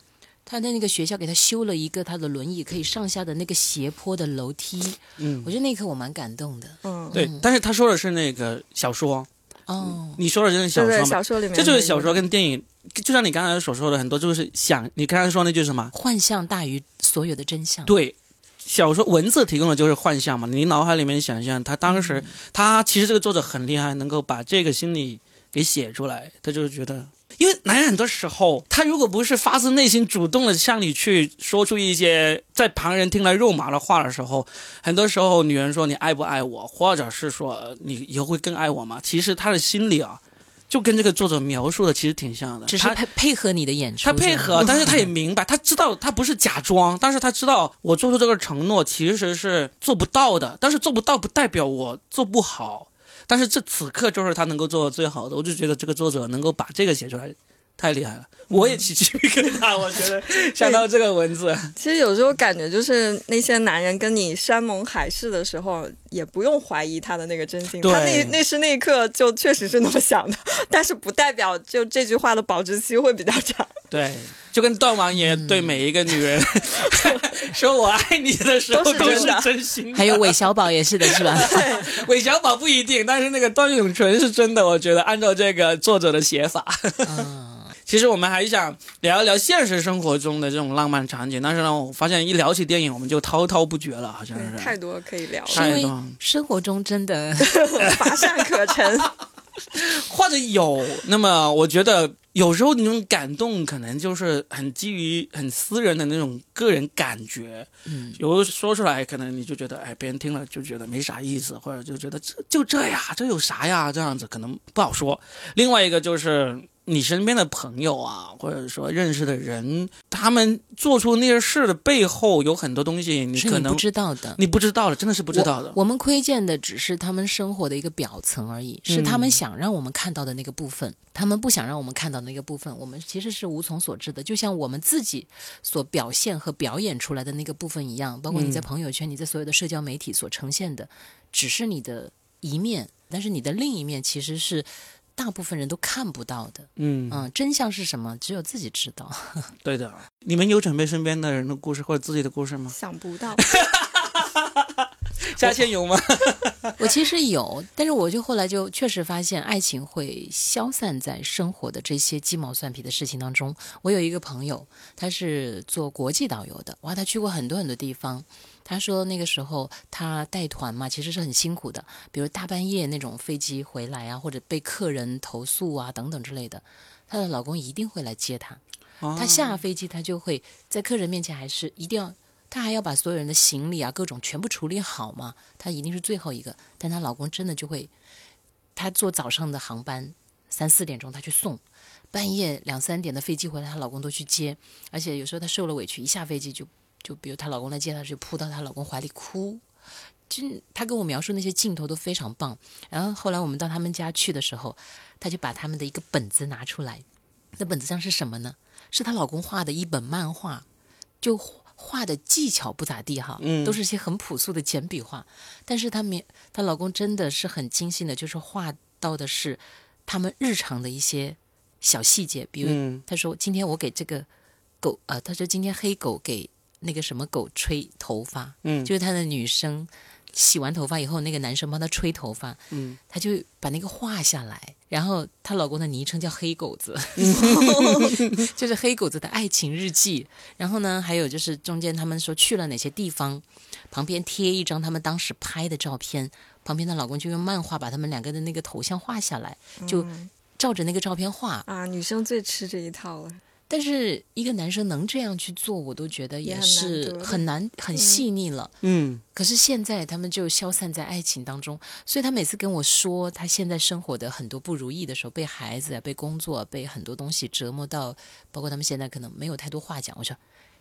S3: 他在那个学校给他修了一个他的轮椅可以上下的那个斜坡的楼梯。
S1: 嗯
S3: 我，觉得那一刻我蛮感动的。
S2: 嗯，
S1: 对，但是他说的是那个小说，
S3: 哦，
S1: 你说的就是小
S2: 对对，
S1: 说嘛，
S2: 小说里面
S1: 这就是小说跟电影，就像你刚才所说的，很多就是想，你刚才说那句什么？
S3: 幻象大于所有的真相。
S1: 对，小说文字提供的就是幻象嘛，你脑海里面想象，他当时他其实这个作者很厉害，能够把这个心理给写出来，他就是觉得。因为男人很多时候，他如果不是发自内心主动的向你去说出一些在旁人听来肉麻的话的时候，很多时候女人说你爱不爱我，或者是说呃你以后会更爱我吗？其实他的心里啊，就跟这个作者描述的其实挺像的，他
S3: 只是配配合你的演出，
S1: 他配合，但是他也明白，他知道他不是假装，但是他知道我做出这个承诺其实是做不到的，但是做不到不代表我做不好，但是这此刻就是他能够做的最好的，我就觉得这个作者能够把这个写出来。太厉害了，我也起鸡皮疙瘩。我觉得 想到这个文字，
S2: 其实有时候感觉就是那些男人跟你山盟海誓的时候，也不用怀疑他的那个真心。他那那时那一刻就确实是那么想的，但是不代表就这句话的保质期会比较长。
S1: 对，就跟段王爷对每一个女人、说我爱你的时候
S2: 都是真
S1: 心的。
S3: 还有韦小宝也是的，是吧？
S1: 韦小宝不一定，但是那个段永淳是真的，我觉得按照这个作者的写法。
S3: 嗯，
S1: 其实我们还想聊一聊现实生活中的这种浪漫场景，但是呢，我发现一聊起电影，我们就滔滔不绝了，好像，是。
S2: 太多可以聊
S3: 了
S1: 太多
S3: 生活中真的
S2: 乏善可陈。
S1: 或者有，那么我觉得有时候那种感动，可能就是很基于很私人的那种个人感觉，
S3: 嗯，
S1: 有时候说出来，可能你就觉得，哎，别人听了就觉得没啥意思，或者就觉得这就这呀，这有啥呀？这样子可能不好说。另外一个就是你身边的朋友啊，或者说认识的人，他们做出那些事的背后，有很多东西你可能
S3: 你不知道的。
S1: 你不知道的，真的是不知道的
S3: 我。。我们窥见的只是他们生活的一个表层而已，是他们想让我们看到的那个部分，他们不想让我们看到的那个部分，我们其实是无从所知的。就像我们自己所表现和表演出来的那个部分一样，包括你在朋友圈、你在所有的社交媒体所呈现的，只是你的一面，但是你的另一面其实是大部分人都看不到的。
S1: 嗯，
S3: 嗯，真相是什么，只有自己知道。
S1: 对的。你们有准备身边的人的故事或者自己的故事吗？
S2: 想不到，
S1: 下线有吗？
S3: 我其实有，但是我就后来就确实发现，爱情会消散在生活的这些鸡毛蒜皮的事情当中。我有一个朋友，他是做国际导游的，哇，他去过很多很多地方。他说那个时候他带团嘛，其实是很辛苦的，比如大半夜那种飞机回来啊，或者被客人投诉啊等等之类的，她的老公一定会来接她。她下飞机，她就会在客人面前还是一定要，她还要把所有人的行李啊各种全部处理好嘛，她一定是最后一个。但她老公真的就会，她坐早上的航班，三四点钟她去送，半夜两三点的飞机回来，她老公都去接，而且有时候她受了委屈，一下飞机就就比如她老公来接她，就扑到她老公怀里哭。就她跟我描述那些镜头都非常棒。然后后来我们到他们家去的时候，她就把他们的一个本子拿出来，那本子上是什么呢？是她老公画的一本漫画，就画的技巧不咋地哈，
S1: 嗯
S3: 都是些很朴素的简笔画，但是她描她老公真的是很精心的，就是画到的是他们日常的一些小细节，比如
S1: 嗯
S3: 他说今天我给这个狗，呃，她说今天黑狗给那个什么狗吹头发，
S1: 嗯，
S3: 就是他的女生洗完头发以后，那个男生帮她吹头发，
S1: 嗯，
S3: 她就把那个画下来。然后她老公的昵称叫黑狗子，就是黑狗子的爱情日记。然后呢，还有就是中间他们说去了哪些地方，旁边贴一张他们当时拍的照片，旁边的老公就用漫画把他们两个的那个头像画下来，就照着那个照片画。
S2: 啊，女生最吃这一套了。
S3: 但是一个男生能这样去做，我都觉得
S2: 也很
S3: 是
S2: 难
S3: 很难很细腻了。
S1: 嗯，
S3: 可是现在他们就消散在爱情当中，所以他每次跟我说他现在生活的很多不如意的时候，被孩子啊、被工作、被很多东西折磨到，包括他们现在可能没有太多话讲。我说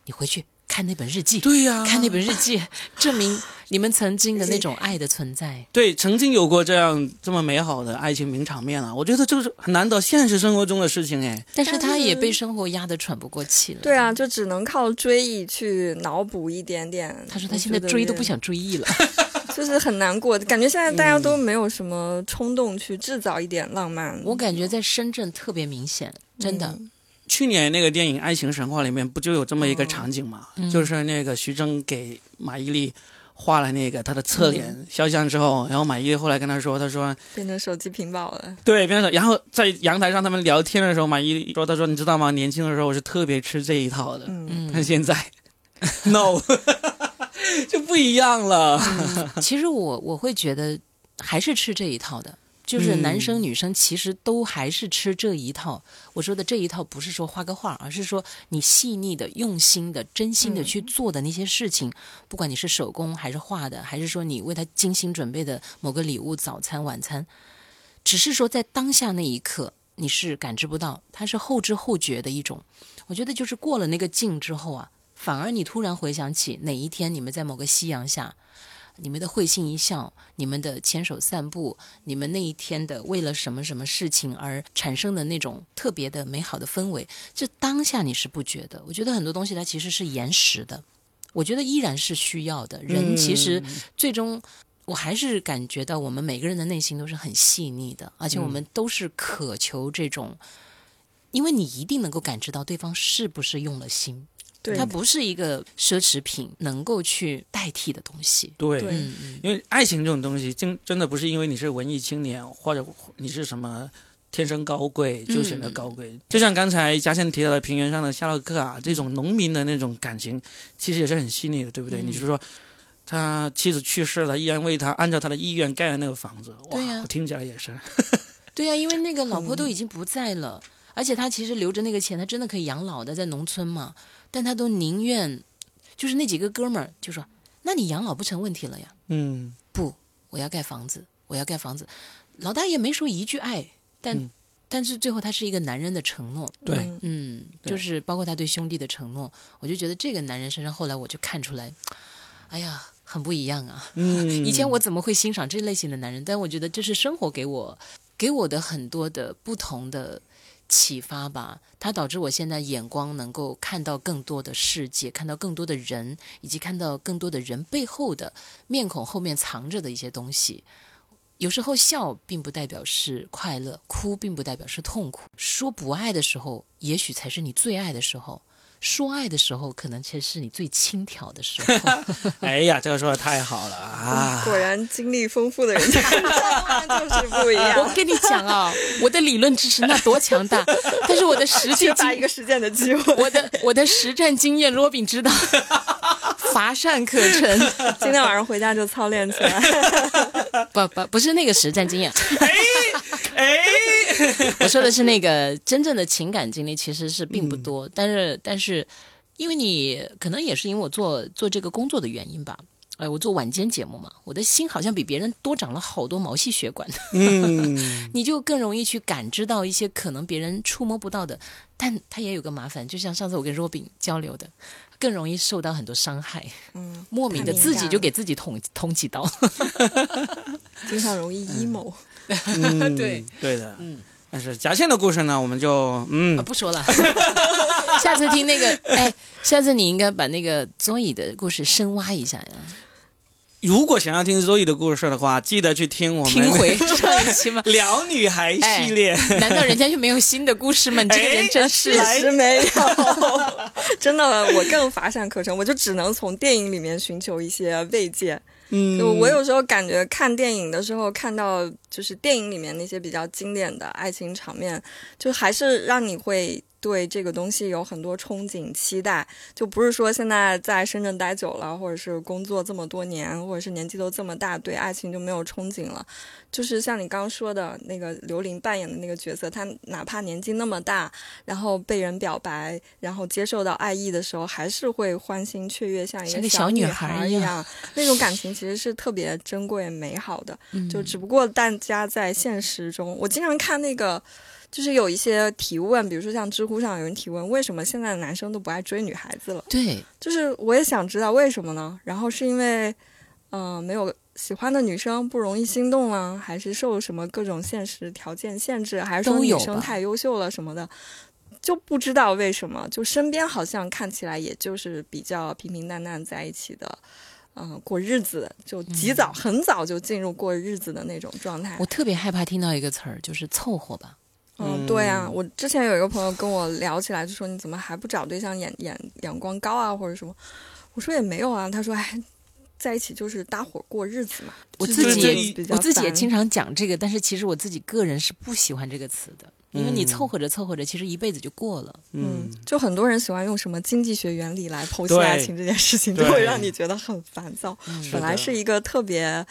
S3: 你回去看那本日记，
S1: 对呀、
S3: 看那本日记，证明你们曾经的那种爱的存在。
S1: 对，曾经有过这样这么美好的爱情名场面啊，我觉得这是很难得现实生活中的事情哎。
S3: 但是
S2: 但是
S3: 他也被生活压得喘不过气了。
S2: 对啊，就只能靠追忆去脑补一点点。
S3: 他说他现在追都不想追忆了。
S2: 就是很难过，感觉现在大家都没有什么冲动去制造一点浪漫。
S3: 我感觉在深圳特别明显，真的。
S2: 嗯
S1: 去年那个电影《爱情神话》里面不就有这么一个场景嘛？
S3: 嗯
S1: 就是那个徐峥给马伊琍画了那个她的侧脸肖像之后，然后马伊琍后来跟他说，他说
S2: 变成手机屏保了。
S1: 对，变成然后在阳台上他们聊天的时候，马伊琍说，他说你知道吗？年轻的时候我是特别吃这一套的，
S2: 嗯，
S1: 但现在 no 就不一样了。
S3: 其实我我会觉得还是吃这一套的，就是男生女生其实都还是吃这一套。我说的这一套不是说画个画，而是说你细腻的、用心的、真心的去做的那些事情，不管你是手工还是画的，还是说你为他精心准备的某个礼物、早餐、晚餐，只是说在当下那一刻。你是感知不到，它是后知后觉的一种。我觉得就是过了那个境之后啊，反而你突然回想起哪一天你们在某个夕阳下，你们的会心一笑，你们的牵手散步，你们那一天的为了什么什么事情而产生的那种特别的美好的氛围，这当下你是不觉得。我觉得很多东西它其实是延时的，我觉得依然是需要的。人其实最终。我还是感觉到我们每个人的内心都是很细腻的，而且我们都是渴求这种，因为你一定能够感知到对方是不是用了心，
S2: 对，
S3: 它不是一个奢侈品能够去代替的东西。
S1: 对，因为爱情这种东西，真真的不是因为你是文艺青年或者你是什么天生高贵就显得高贵。就像刚才嘉倩提到的平原上的夏洛克啊，这种农民的那种感情，其实也是很细腻的，对不对？
S3: 嗯
S1: 你就是说。他妻子去世了，依然为他按照他的意愿盖了那个房子。哇，
S3: 对呀
S1: 我听起来也是。
S3: 对呀、因为那个老婆都已经不在了，而且他其实留着那个钱，他真的可以养老的，在农村嘛，但他都宁愿，就是那几个哥们儿就说：“那你养老不成问题了呀？
S1: 嗯，
S3: 不，我要盖房子，我要盖房子。”老大爷没说一句爱，但、
S1: 嗯
S3: 但是最后他是一个男人的承诺，
S1: 对，
S2: 嗯
S3: 就是包括他对兄弟的承诺，我就觉得这个男人身上后来我就看出来，哎呀，很不一样啊。
S1: 嗯，
S3: 以前我怎么会欣赏这类型的男人？但我觉得这是生活给我给我的很多的不同的启发吧。它导致我现在眼光能够看到更多的世界，看到更多的人，以及看到更多的人背后的面孔后面藏着的一些东西。有时候笑并不代表是快乐，哭并不代表是痛苦。说不爱的时候，也许才是你最爱的时候；说爱的时候，可能才是你最轻佻的时候。
S1: 哎呀，这个说的太好了啊！
S2: 果然经历丰富的人 就是不一样我，
S3: 跟你讲啊，我的理论知识那多强大，但是我的实际
S2: 缺乏一，个实践的机会。
S3: 我的我的实战经验，罗宾知道，乏善可陈。
S2: 今天晚上回家就操练起来。
S3: 不不不是那个实战经验，
S1: 哎，
S3: 我说的是那个真正的情感经历，其实是并不多。但是但是，因为你可能也是因为我做做这个工作的原因吧。哎，我做晚间节目嘛，我的心好像比别人多长了好多毛细血管。
S1: 嗯，
S3: 你就更容易去感知到一些可能别人触摸不到的，但它也有个麻烦，就像上次我跟 Robin 交流的，更容易受到很多伤害，
S2: 嗯，
S3: 莫名的自己就给自己捅捅几刀。
S2: 经常容易 emo。
S1: 嗯
S3: 对
S1: 对的，
S3: 嗯
S1: 但是夹线的故事呢，我们就嗯
S3: 啊，不说了，下次听那个，哎，下次你应该把那个 Zoe 的故事深挖一下呀。
S1: 如果想要听 Zoe 的故事的话，记得去听我们
S3: 听回上一期吗？
S1: 聊女孩系列。
S3: 难道人家就没有新的故事吗？你这个人真是。
S2: 其实没有，真的，我更乏善可陈，我就只能从电影里面寻求一些慰藉。
S1: 嗯，
S2: 就我有时候感觉看电影的时候，看到就是电影里面那些比较经典的爱情场面，就还是让你会对这个东西有很多憧憬、期待。就不是说现在在深圳待久了，或者是工作这么多年，或者是年纪都这么大，对爱情就没有憧憬了。就是像你刚刚说的那个刘琳扮演的那个角色，她哪怕年纪那么大，然后被人表白，然后接受到爱意的时候，还是会欢欣雀跃，像一
S3: 个小女
S2: 孩
S3: 孩一样
S2: 一样。那种感情其实是特别珍贵美好的。
S3: 嗯
S2: 就只不过大家在现实中，我经常看那个，就是有一些提问，比如说像知乎上有人提问，为什么现在的男生都不爱追女孩子了？
S3: 对，
S2: 就是我也想知道为什么呢？然后是因为，嗯、没有喜欢的女生不容易心动了，还是受什么各种现实条件限制，还是说女生太优秀了什么的？就不知道为什么，就身边好像看起来也就是比较平平淡淡在一起的，嗯、过日子，就及早、很早就进入过日子的那种状态
S3: 我。特别害怕听到一个词儿，就是凑合吧。
S2: 嗯，对啊，我之前有一个朋友跟我聊起来，就说你怎么还不找对象眼眼眼光高啊，或者什么？我说也没有啊。他说，哎，在一起就是搭伙过日子嘛。
S3: 我自己我自己也经常讲这个，但是其实我自己个人是不喜欢这个词的，因为你
S1: 嗯
S3: 凑合着凑合着，其实一辈子就过了。
S2: 嗯，就很多人喜欢用什么经济学原理来剖析爱情这件事情，就会让你觉得很烦躁。本来是一个特别，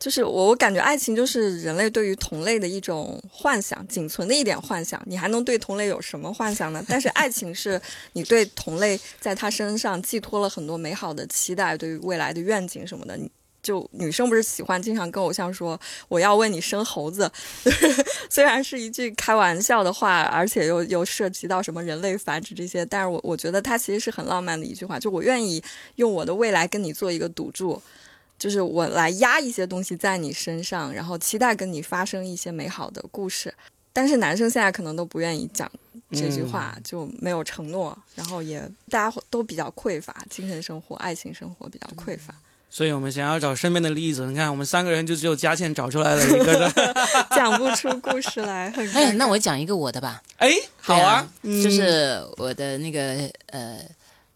S2: 就是我我感觉爱情就是人类对于同类的一种幻想，仅存的一点幻想。你还能对同类有什么幻想呢？但是爱情是你对同类在他身上寄托了很多美好的期待，对于未来的愿景什么的。就女生不是喜欢经常跟偶像说我要为你生猴子，虽然是一句开玩笑的话，而且又又涉及到什么人类繁殖这些，但是我我觉得它其实是很浪漫的一句话，就我愿意用我的未来跟你做一个赌注。就是我来压一些东西在你身上，然后期待跟你发生一些美好的故事。但是男生现在可能都不愿意讲这句话，就没有承诺，然后也大家都比较匮乏，精神生活、爱情生活比较匮乏，
S1: 所以我们想要找身边的例子，你看我们三个人就只有佳倩找出来了一个的。
S2: 讲不出故事来，很
S3: 哎那我讲一个我的吧。
S1: 哎，好
S3: 对
S1: 啊，嗯
S3: 就是我的那个呃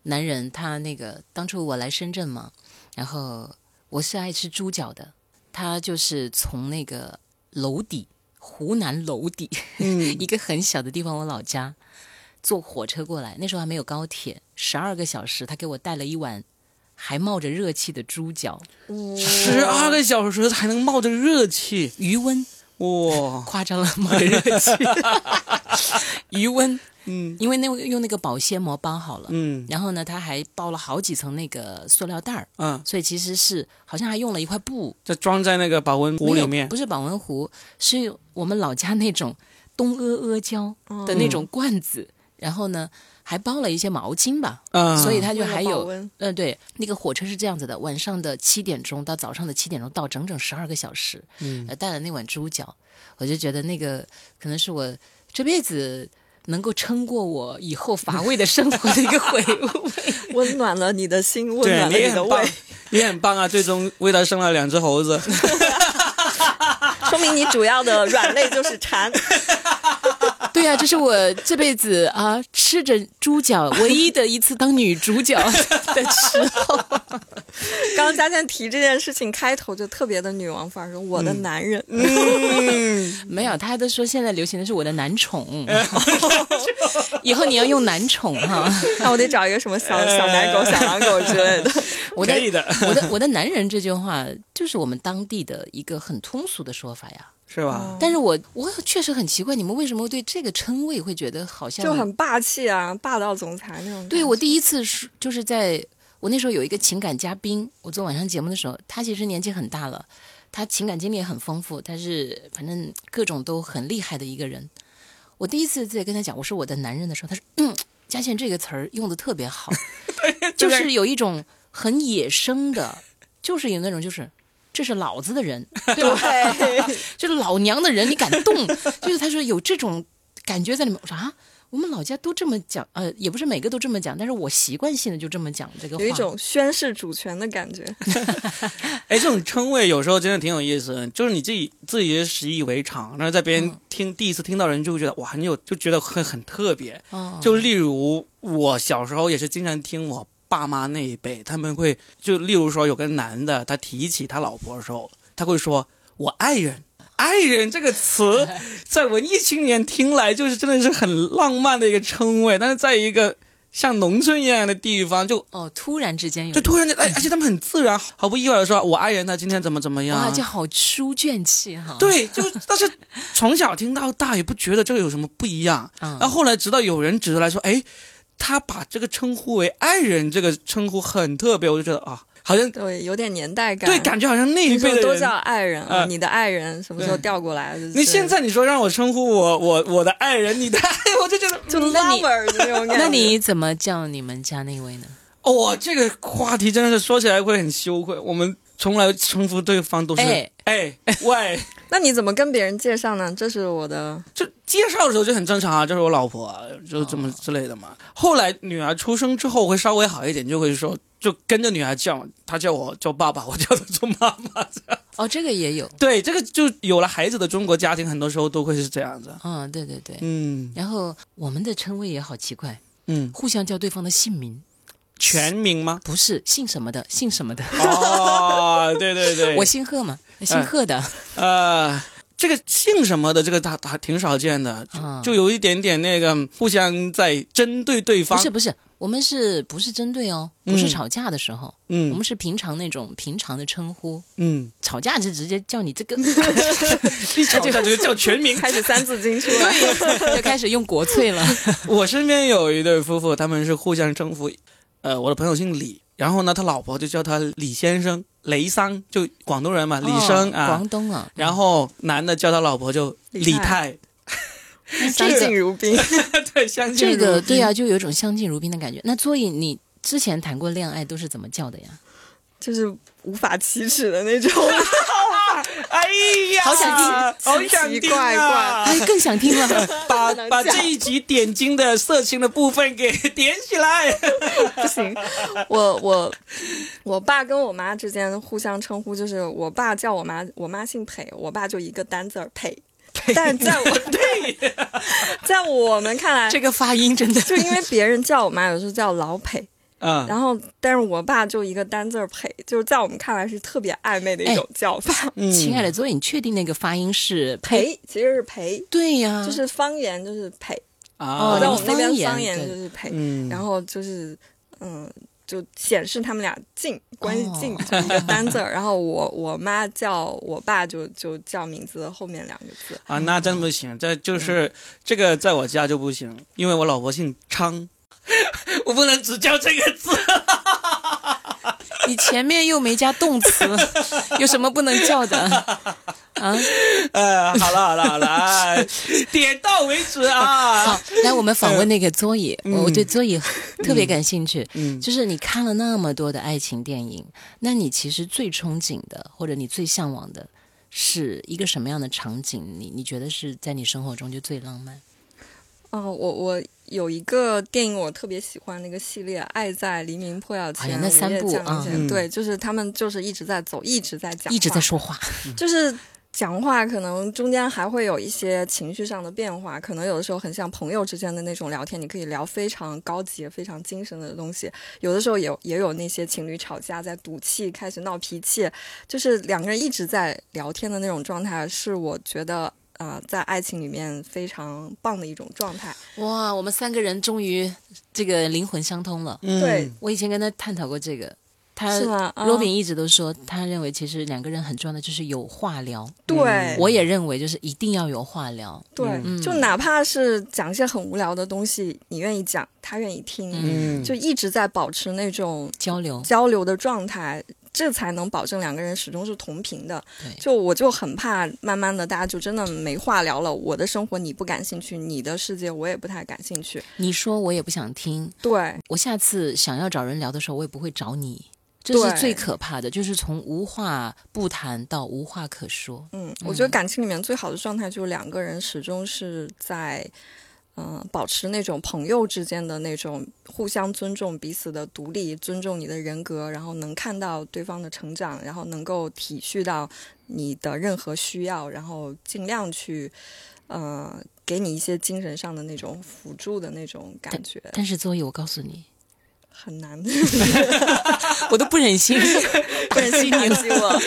S3: 男人，他那个当初我来深圳嘛，然后我是爱吃猪脚的，他就是从那个娄底，湖南娄底，
S1: 嗯。
S3: 一个很小的地方，我老家，坐火车过来，那时候还没有高铁，十二个小时，他给我带了一碗还冒着热气的猪脚，
S1: 十二个小时还能冒着热气，
S3: 余温
S1: 哇，
S3: 夸张了，冒着热气，余温，
S1: 嗯。
S3: 因为那用那个保鲜膜包好了。
S1: 嗯。
S3: 然后呢，他还包了好几层那个塑料袋儿，
S1: 嗯，
S3: 所以其实是好像还用了一块布。
S1: 就装在那个保温壶里面。
S3: 不，是保温壶，是我们老家那种东阿阿胶的那种罐子，然后呢还包了一些毛巾吧，
S1: 嗯，
S3: 所以它就还有，
S2: 嗯
S3: 呃，对，那个火车是这样子的，晚上的七点钟到早上的七点钟到，整整十二个小时，
S1: 嗯。
S3: 呃，带了那碗猪脚，我就觉得那个可能是我这辈子能够撑过我以后乏味的生活的一个回味。
S2: 温暖了你的心，温暖了你的
S1: 你很棒
S2: 胃，，
S1: 你很棒啊！最终为他生了两只猴子，
S2: 说明你主要的软肋就是馋。
S3: 对呀、这是我这辈子啊吃着猪脚唯一的一次当女主角的时候。
S2: 刚刚佳倩提这件事情，开头就特别的女王范儿，说我的男人，
S1: 嗯，
S3: 没有，他都说现在流行的是我的男宠，以后你要用男宠哈。
S2: 那我得找一个什么小小奶狗、小狼狗之类的。
S3: 我的
S1: 可以的，
S3: 我的我的男人这句话就是我们当地的一个很通俗的说法呀。
S1: 是吧？
S3: 但是我我确实很奇怪，你们为什么对这个称谓会觉得好像
S2: 就很霸气啊，霸道总裁那种。
S3: 对我第一次是就是在我那时候有一个情感嘉宾，我做晚上节目的时候，他其实年纪很大了，他情感经历也很丰富，他是反正各种都很厉害的一个人。我第一次在跟他讲我是我的男人的时候，他说：“嗯，佳倩这个词儿用的特别好，就是有一种很野生的，就是有那种就是。”这是老子的人，对吧？
S2: 对，
S3: 就是老娘的人，你敢动？就是他说有这种感觉在里面。我说啊，我们老家都这么讲，呃，也不是每个都这么讲，但是我习惯性的就这么讲这个话。
S2: 有一种宣誓主权的感觉。
S1: 哎，这种称谓有时候真的挺有意思的，就是你自己自己也习以为常，然后在别人听、第一次听到人就会觉得哇，你有就觉得很很特别。
S3: 哦，
S1: 就例如我小时候也是经常听我爸妈那一辈，他们会就例如说有个男的，他提起他老婆的时候，他会说“我爱人”。爱人这个词，在文艺青年听来就是真的是很浪漫的一个称谓，但是在一个像农村一样的地方，就
S3: 哦，突然之间有
S1: 就突然间，哎，而且他们很自然，毫不意外的说：“我爱人他今天怎么怎么样。”
S3: 哇，就好书卷气哈。，
S1: 对，就但是从小听到大，也不觉得这个有什么不一样。
S3: 嗯
S1: 然后后来直到有人指出来说：“哎，他把这个称呼为爱人，这个称呼很特别。”我就觉得啊，好像
S2: 对，有点年代感。
S1: 对，感觉好像那一辈的人
S2: 都叫爱人啊，
S1: 呃
S2: 你的爱人什么时候调过来？就是
S1: 你现在你说让我称呼我我我的爱人，你的爱，我就觉得
S2: 就 lover 的那种感觉。
S3: 那你怎么叫你们家那位呢？
S1: 哦，这个话题真的是说起来会很羞愧。我们从来称呼对方都是
S3: 哎
S1: 哎喂，
S2: 那你怎么跟别人介绍呢？这是我的
S1: 就介绍的时候就很正常啊，这是我老婆啊，就这么之类的嘛。后来女儿出生之后会稍微好一点，就会说就跟着女儿叫，她叫我叫爸爸，我叫她做妈妈。
S3: 哦，这个也有。
S1: 对，这个就有了孩子的中国家庭，很多时候都会是这样子。
S3: 嗯，对对对。
S1: 嗯
S3: 然后我们的称谓也好奇怪，
S1: 嗯，
S3: 互相叫对方的姓名，
S1: 全名吗？
S3: 不是姓什么的，姓什么的。
S1: 哦，对对对，
S3: 我姓贺嘛，姓贺的。
S1: 呃，这个姓什么的，这个他他挺少见的，
S3: 啊
S1: 就有一点点那个互相在针对对方。
S3: 不是不是，我们是不是针对哦？
S1: 嗯
S3: 不是吵架的时候，嗯我
S1: 嗯
S3: 们是平常那种平常的称呼。
S1: 嗯，
S3: 吵架就直接叫你这个
S1: 一吵架就叫全名。
S2: 开始三字经出来。
S3: 就开始用国粹了。
S1: 我身边有一对夫妇，他们是互相称呼。呃，我的朋友姓李，然后呢，他老婆就叫他李先生、雷桑，就广东人嘛，李生
S3: 哦
S1: 啊。
S3: 广东啊。
S1: 然后男的叫他老婆就李
S2: 李太
S1: 太，
S2: 相敬如宾。
S1: 对，相
S3: 敬
S1: 如宾这个
S3: 对啊，，就有一种相敬如宾的感觉。那所以你之前谈过恋爱都是怎么叫的呀？
S2: 就是无法启齿的那种。
S1: 哎呀，
S3: 好想听
S1: 好想听
S2: 奇奇怪
S1: 啊！
S3: 哎，更想听了。
S1: 把把这一集点睛的色情的部分给点起来。
S2: 不行，我我我爸跟我妈之间互相称呼，就是我爸叫我妈，我妈姓裴，我爸就一个单字儿裴。但是在我 对，在我们看来，
S3: 这个发音真的
S2: 就因为别人叫我妈有时候叫老裴，
S1: 嗯，
S2: 然后但是我爸就一个单字儿裴，就是在我们看来是特别暧昧的一种叫法。
S1: 嗯
S3: 亲爱的，所以你确定那个发音是？
S2: 裴其实是陪，
S3: 对呀，
S2: 就是方言就是陪，
S1: 啊，
S2: 在
S3: 那
S2: 我们那边
S3: 方言
S2: 就是陪。
S1: 嗯，
S2: 然后就是嗯，就显示他们俩近关系近，
S3: 哦
S2: 就一个单字儿。然后我我妈叫我爸就就叫名字的后面两个字。
S1: 啊，那真不行，这就是这个在我家就不行，因为我老婆姓昌，我不能只叫这个字。
S3: 你前面又没加动词，有什么不能叫的啊？
S1: 呃，好了好了好了，哎点到为止啊
S3: 好。，来我们访问那个佐野，
S1: 嗯
S3: 我对佐野特别感兴趣。
S1: 嗯
S3: 就是你看了那么多的爱情电影，那你其实最憧憬的，或者你最向往的，是一个什么样的场景？你你觉得是在你生活中就最浪漫？
S2: 哦、我我有一个电影我特别喜欢那个系列《爱在黎明破晓前》
S3: 那三部
S1: 啊
S2: 对，就是他们就是一直在走，一直在讲，
S3: 一直在说话，
S2: 就是讲话，可能中间还会有一些情绪上的变化，可能有的时候很像朋友之间的那种聊天，你可以聊非常高级、非常精神的东西。有的时候也也有那些情侣吵架，在赌气、开始闹脾气，就是两个人一直在聊天的那种状态，是我觉得。呃，在爱情里面非常棒的一种状态。
S3: 哇！我们三个人终于这个灵魂相通了。
S1: 嗯
S2: 对
S3: 我以前跟他探讨过这个，他
S2: 是吗啊
S3: Robin 一直都说，他认为其实两个人很重要的就是有话聊。
S2: 对，
S3: 我也认为就是一定要有话聊。
S2: 对，
S3: 嗯
S2: 就哪怕是讲一些很无聊的东西，你愿意讲，他愿意听，
S1: 嗯，
S2: 就一直在保持那种
S3: 交流，
S2: 交流的状态，这才能保证两个人始终是同频的。
S3: 对
S2: 就我就很怕，慢慢的大家就真的没话聊了。我的生活你不感兴趣，你的世界我也不太感兴趣。
S3: 你说我也不想听，
S2: 对，
S3: 我下次想要找人聊的时候，我也不会找你。这是最可怕的，就是从无话不谈到无话可说。
S2: 嗯，我觉得感情里面最好的状态就是两个人始终是在。嗯、保持那种朋友之间的那种互相尊重彼此的独立，尊重你的人格，然后能看到对方的成长，然后能够体恤到你的任何需要，然后尽量去，呃，给你一些精神上的那种辅助的那种感觉，
S3: 但是周易，我告诉你，
S2: 很难，
S3: 我都不忍心
S2: 不忍心打击我。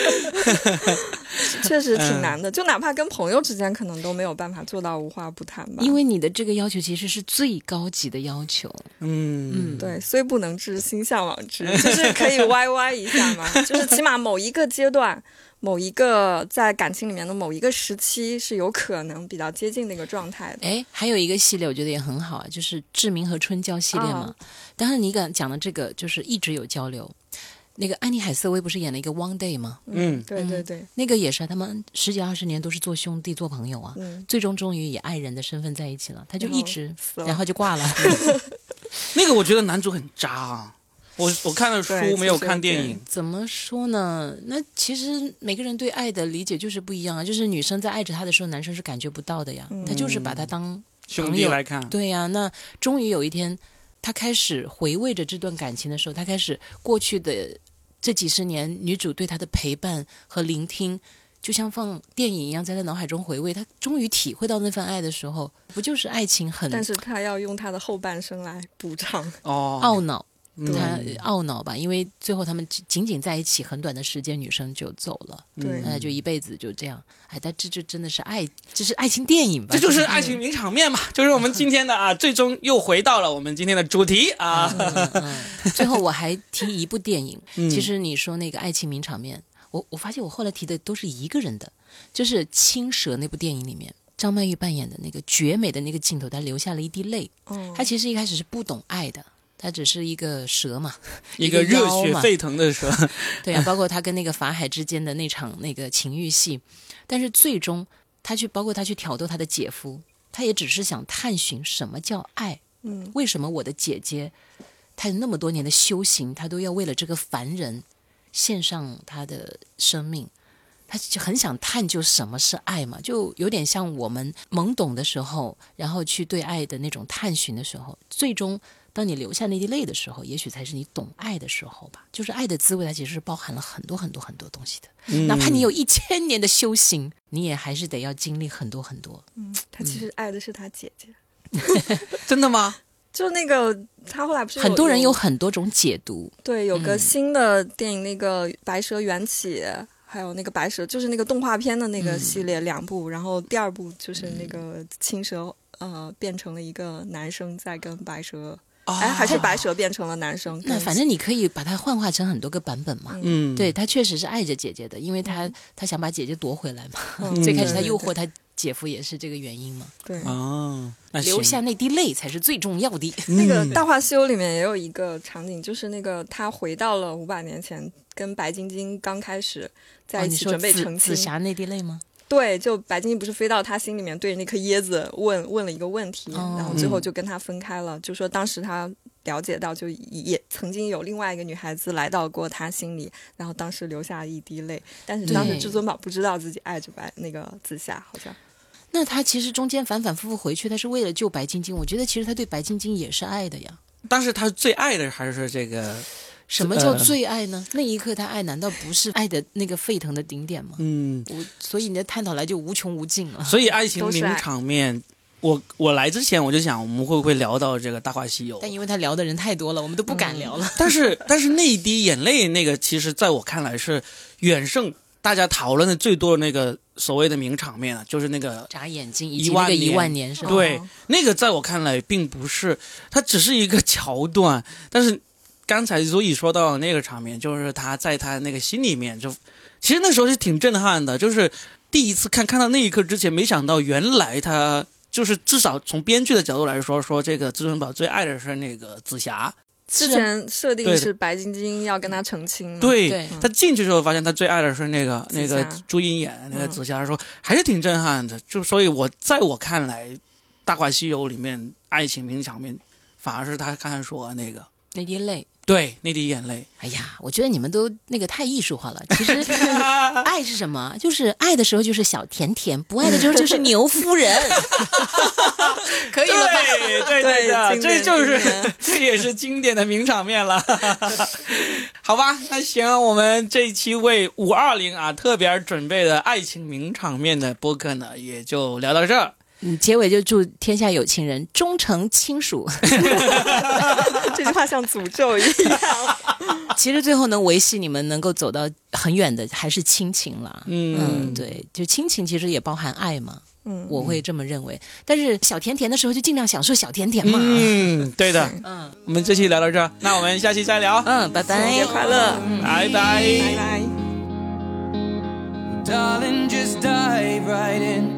S2: 确实挺难的，就哪怕跟朋友之间，可能都没有办法做到无话不谈吧。
S3: 因为你的这个要求其实是最高级的要求。
S1: 嗯
S3: 嗯，
S2: 对，虽不能至，心向往之，就是可以歪歪一下嘛。就是起码某一个阶段，某一个在感情里面的某一个时期，是有可能比较接近那个状态的。
S3: 哎，还有一个系列我觉得也很好啊，就是志明和春娇系列嘛。当然，你刚讲的这个就是一直有交流。那个安妮海瑟薇不是演了一个《One Day》吗？
S1: 嗯
S2: 对对对，
S3: 那个也是啊，他们十几二十年都是做兄弟、做朋友啊，
S2: 嗯，
S3: 最终终于以爱人的身份在一起了。他就一直，然后就挂了。
S1: 那个我觉得男主很渣啊。我我看了书没有看电影，
S3: 怎么说呢？那其实每个人对爱的理解就是不一样啊。就是女生在爱着他的时候，男生是感觉不到的呀。
S2: 嗯
S3: 他就是把他当
S1: 兄
S3: 朋友
S1: 弟来看，
S3: 对呀、那终于有一天，他开始回味着这段感情的时候，他开始过去的这几十年女主对他的陪伴和聆听，就像放电影一样，在他脑海中回味。他终于体会到那份爱的时候，不就是爱情很
S2: 但是他要用他的后半生来补偿。
S1: 哦，
S3: 懊恼？
S1: 嗯
S3: 他懊恼吧，因为最后他们仅仅仅在一起很短的时间，女生就走了，
S2: 对。
S3: 那就一辈子就这样。哎，但这这真的是爱，这是爱情电影吧？
S1: 这就是爱情名场面嘛，就是我们今天的啊，最终又回到了我们今天的主题啊。
S3: 嗯嗯最后我还提一部电影，
S1: 嗯。
S3: 其实你说那个爱情名场面，我我发现我后来提的都是一个人的，就是《青蛇》那部电影里面，张曼玉扮演的那个绝美的那个镜头，她流下了一滴泪。
S2: 嗯，
S3: 她其实一开始是不懂爱的，她只是一个蛇嘛，
S1: 一个热血沸腾的蛇，
S3: 对啊，包括他跟那个法海之间的那场那个情欲戏，但是最终他去，包括他去挑逗他的姐夫，他也只是想探寻什么叫爱。
S2: 嗯，
S3: 为什么我的姐姐，她有那么多年的修行，她都要为了这个凡人献上她的生命？他就很想探究什么是爱嘛，就有点像我们懵懂的时候，然后去对爱的那种探寻的时候，最终当你流下那滴泪的时候，也许才是你懂爱的时候吧。就是爱的滋味，它其实是包含了很多很多很多东西的。
S1: 嗯
S3: 哪怕你有一千年的修行，你也还是得要经历很多很多。
S2: 嗯他其实爱的是他姐姐。
S1: 真的吗？
S2: 就那个，他后来不是
S3: 很多人有
S2: 有
S3: 很多种解读，
S2: 对有个
S3: 嗯
S2: 新的电影，那个《白蛇缘起》，还有那个白蛇，就是那个动画片的那个
S3: 嗯
S2: 系列两部，然后第二部就是那个青蛇，呃，变成了一个男生在跟白蛇，
S1: 啊
S2: 哎，还是白蛇变成了男生。
S3: 那反正你可以把它幻化成很多个版本嘛。
S1: 嗯，
S3: 对他确实是爱着姐姐的，因为他他想把姐姐夺回来嘛。
S2: 嗯
S3: 最开始他诱惑他姐夫也是这个原因嘛。
S2: 对。
S1: 哦，
S3: 留下那滴泪才是最重要的。
S2: 那个
S1: 嗯《
S2: 大话西游》里面也有一个场景，就是那个他回到了五百年前，跟白晶晶刚开始在一起准备
S3: 紫
S2: 成亲。
S3: 紫霞那滴泪吗？
S2: 对，就白晶晶不是飞到他心里面，对着那颗椰子问问了一个问题，
S3: 哦
S2: 然后最后就跟他分开了。就说当时他了解到，就也曾经有另外一个女孩子来到过他心里，然后当时流下一滴泪。但是当时至尊宝不知道自己爱着白那个紫霞，好像
S3: 那他其实中间反反复复回去，他是为了救白晶晶。我觉得其实他对白晶晶也是爱的呀。
S1: 但是他最爱的还是这个，
S3: 什么叫
S1: 呃
S3: 最爱呢？那一刻他爱，难道不是爱的那个沸腾的顶点吗？
S1: 嗯，
S3: 我所以你的探讨来就无穷无尽了。
S1: 所以爱情名场面，我我来之前我就想我们会不会聊到这个《大话西游》，
S3: 但因为他聊的人太多了，我们都不敢聊了。
S1: 但是但是那一滴眼泪那个，其实在我看来是远胜大家讨论的最多的那个所谓的名场面啊，就是那个
S3: 眨眼睛以
S1: 一
S3: 及那个一
S1: 万年
S3: 是吧？
S1: 对
S2: 哦，
S1: 那个在我看来并不是，它只是一个 桥段。但是刚才所以说到那个场面，就是他在他那个心里面就，其实那时候是挺震撼的。就是第一次看看到那一刻之前，没想到原来他就是至少从编剧的角度来说，说这个至尊宝最爱的是那个紫霞。
S2: 之前设定是白晶晶要跟他成亲嘛，
S1: 对
S3: 对
S1: 他进去之后发现他最爱的是那个那个朱茵演的那个
S2: 嗯
S1: 紫霞，说还是挺震撼的。就所以我在我看来，《大话西游》里面爱情名场面，反而是他刚才说的那个。
S3: 那滴泪，
S1: 对，那滴眼泪。
S3: 哎呀，我觉得你们都那个太艺术化了。其实 爱是什么？就是爱的时候就是小甜甜，不爱的时候就是牛夫人。可以了吧？
S1: 对对
S2: 对
S1: 这就是这也是经典的名场面了。好吧，那行，我们这一期为五二零啊特别准备的爱情名场面的播客呢，也就聊到这儿。
S3: 嗯，结尾就祝天下有情人终成亲属。
S2: 这句话像诅咒一样。
S3: 其实最后能维系你们能够走到很远的，还是亲情啦。
S1: 嗯
S3: 对，就亲情其实也包含爱嘛。
S2: 嗯，
S3: 我会这么认为。但是小甜甜的时候就尽量享受小甜甜嘛。
S1: 嗯，对的。
S3: 嗯
S1: 我们这期聊到这儿，那我们下期再聊，
S3: 嗯，拜拜，
S2: 情人节快乐，
S1: 拜拜。
S2: 拜拜。
S5: Darling, just dive right in.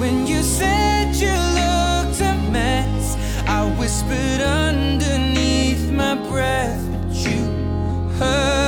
S5: When you said you looked a mess, I whispered underneath my breath, but you heard